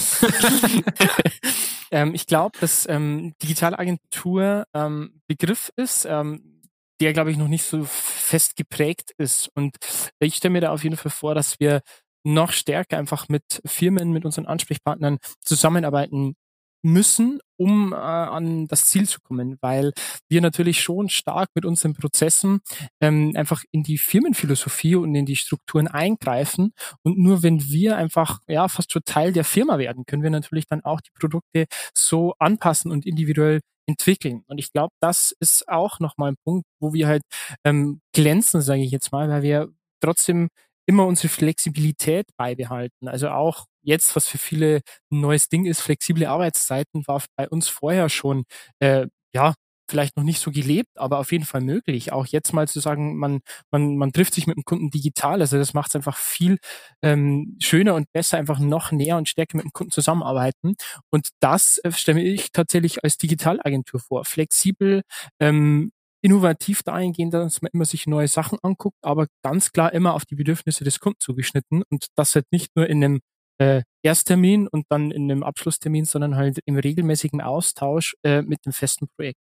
S4: ähm, ich glaube, dass ähm, Digitalagentur ähm, Begriff ist, ähm, der, glaube ich, noch nicht so fest geprägt ist. Und ich stelle mir da auf jeden Fall vor, dass wir noch stärker einfach mit Firmen, mit unseren Ansprechpartnern zusammenarbeiten müssen, um äh, an das Ziel zu kommen, weil wir natürlich schon stark mit unseren Prozessen ähm, einfach in die Firmenphilosophie und in die Strukturen eingreifen. Und nur wenn wir einfach ja fast schon Teil der Firma werden, können wir natürlich dann auch die Produkte so anpassen und individuell entwickeln. Und ich glaube, das ist auch nochmal ein Punkt, wo wir halt ähm, glänzen, sage ich jetzt mal, weil wir trotzdem immer unsere Flexibilität beibehalten. Also auch jetzt, was für viele ein neues Ding ist, flexible Arbeitszeiten war bei uns vorher schon äh, ja vielleicht noch nicht so gelebt, aber auf jeden Fall möglich. Auch jetzt mal zu sagen, man, man, man trifft sich mit dem Kunden digital. Also das macht es einfach viel ähm, schöner und besser, einfach noch näher und stärker mit dem Kunden zusammenarbeiten. Und das äh, stelle ich tatsächlich als Digitalagentur vor. Flexibel, ähm, innovativ dahingehend, dass man immer sich neue Sachen anguckt, aber ganz klar immer auf die Bedürfnisse des Kunden zugeschnitten und das halt nicht nur in einem äh, Ersttermin und dann in einem Abschlusstermin, sondern halt im regelmäßigen Austausch äh, mit dem festen Projekt.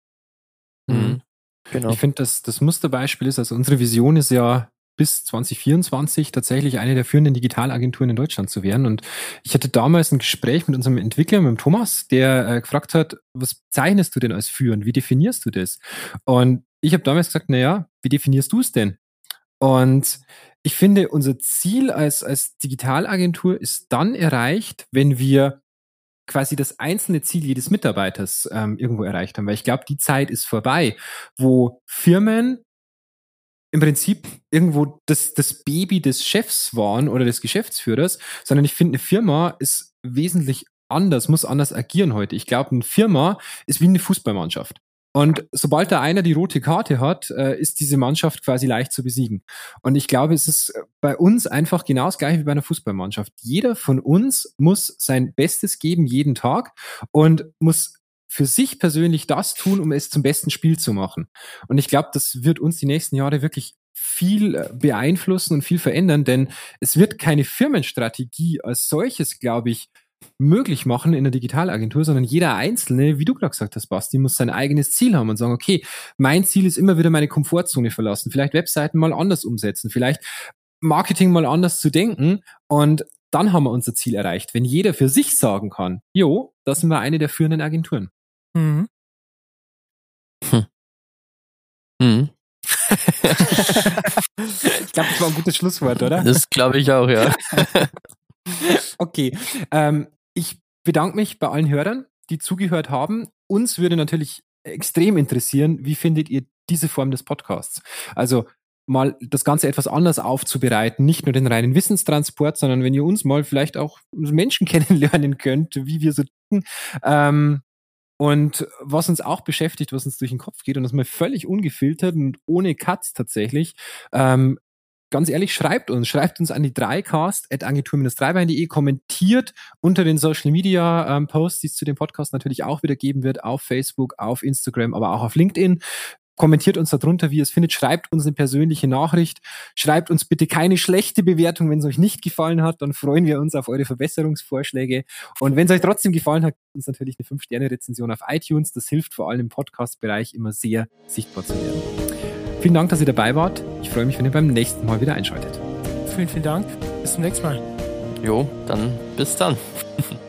S3: Mhm.
S2: Genau. Ich finde, das, das Musterbeispiel ist, also unsere Vision ist ja bis 2024 tatsächlich eine der führenden Digitalagenturen in Deutschland zu werden. Und ich hatte damals ein Gespräch mit unserem Entwickler, mit dem Thomas, der äh, gefragt hat, was zeichnest du denn als führend? Wie definierst du das? Und ich habe damals gesagt, na ja, wie definierst du es denn? Und ich finde, unser Ziel als, als Digitalagentur ist dann erreicht, wenn wir quasi das einzelne Ziel jedes Mitarbeiters ähm, irgendwo erreicht haben. Weil ich glaube, die Zeit ist vorbei, wo Firmen im Prinzip irgendwo das, das Baby des Chefs waren oder des Geschäftsführers, sondern ich finde, eine Firma ist wesentlich anders, muss anders agieren heute. Ich glaube, eine Firma ist wie eine Fußballmannschaft. Und sobald da einer die rote Karte hat, äh, ist diese Mannschaft quasi leicht zu besiegen. Und ich glaube, es ist bei uns einfach genau das gleiche wie bei einer Fußballmannschaft. Jeder von uns muss sein Bestes geben jeden Tag und muss für sich persönlich das tun, um es zum besten Spiel zu machen. Und ich glaube, das wird uns die nächsten Jahre wirklich viel äh, beeinflussen und viel verändern, denn es wird keine Firmenstrategie als solches, glaube ich, möglich machen in der Digitalagentur, sondern jeder Einzelne, wie du gerade gesagt hast, Basti, muss sein eigenes Ziel haben und sagen, okay, mein Ziel ist immer wieder meine Komfortzone verlassen, vielleicht Webseiten mal anders umsetzen, vielleicht Marketing mal anders zu denken und dann haben wir unser Ziel erreicht. Wenn jeder für sich sagen kann, jo, das sind wir eine der führenden Agenturen. Mhm. Hm. Hm. ich glaube, das war ein gutes Schlusswort, oder?
S3: Das glaube ich auch, ja.
S2: okay. Ähm, ich bedanke mich bei allen Hörern, die zugehört haben. Uns würde natürlich extrem interessieren, wie findet ihr diese Form des Podcasts? Also mal das Ganze etwas anders aufzubereiten, nicht nur den reinen Wissenstransport, sondern wenn ihr uns mal vielleicht auch Menschen kennenlernen könnt, wie wir so denken, ähm, und was uns auch beschäftigt, was uns durch den Kopf geht, und das mal völlig ungefiltert und ohne Cuts tatsächlich, ähm, ganz ehrlich, schreibt uns, schreibt uns an die 3cast at agentur-dreibein.de, kommentiert unter den Social Media ähm, Posts, die es zu dem Podcast natürlich auch wieder geben wird, auf Facebook, auf Instagram, aber auch auf LinkedIn kommentiert uns darunter, wie ihr es findet, schreibt uns eine persönliche Nachricht, schreibt uns bitte keine schlechte Bewertung, wenn es euch nicht gefallen hat, dann freuen wir uns auf eure Verbesserungsvorschläge und wenn es euch trotzdem gefallen hat, uns natürlich eine 5-Sterne-Rezension auf iTunes, das hilft vor allem im Podcast-Bereich immer sehr sichtbar zu werden. Vielen Dank, dass ihr dabei wart. Ich freue mich, wenn ihr beim nächsten Mal wieder einschaltet.
S4: Vielen, vielen Dank. Bis zum nächsten Mal.
S3: Jo, dann bis dann.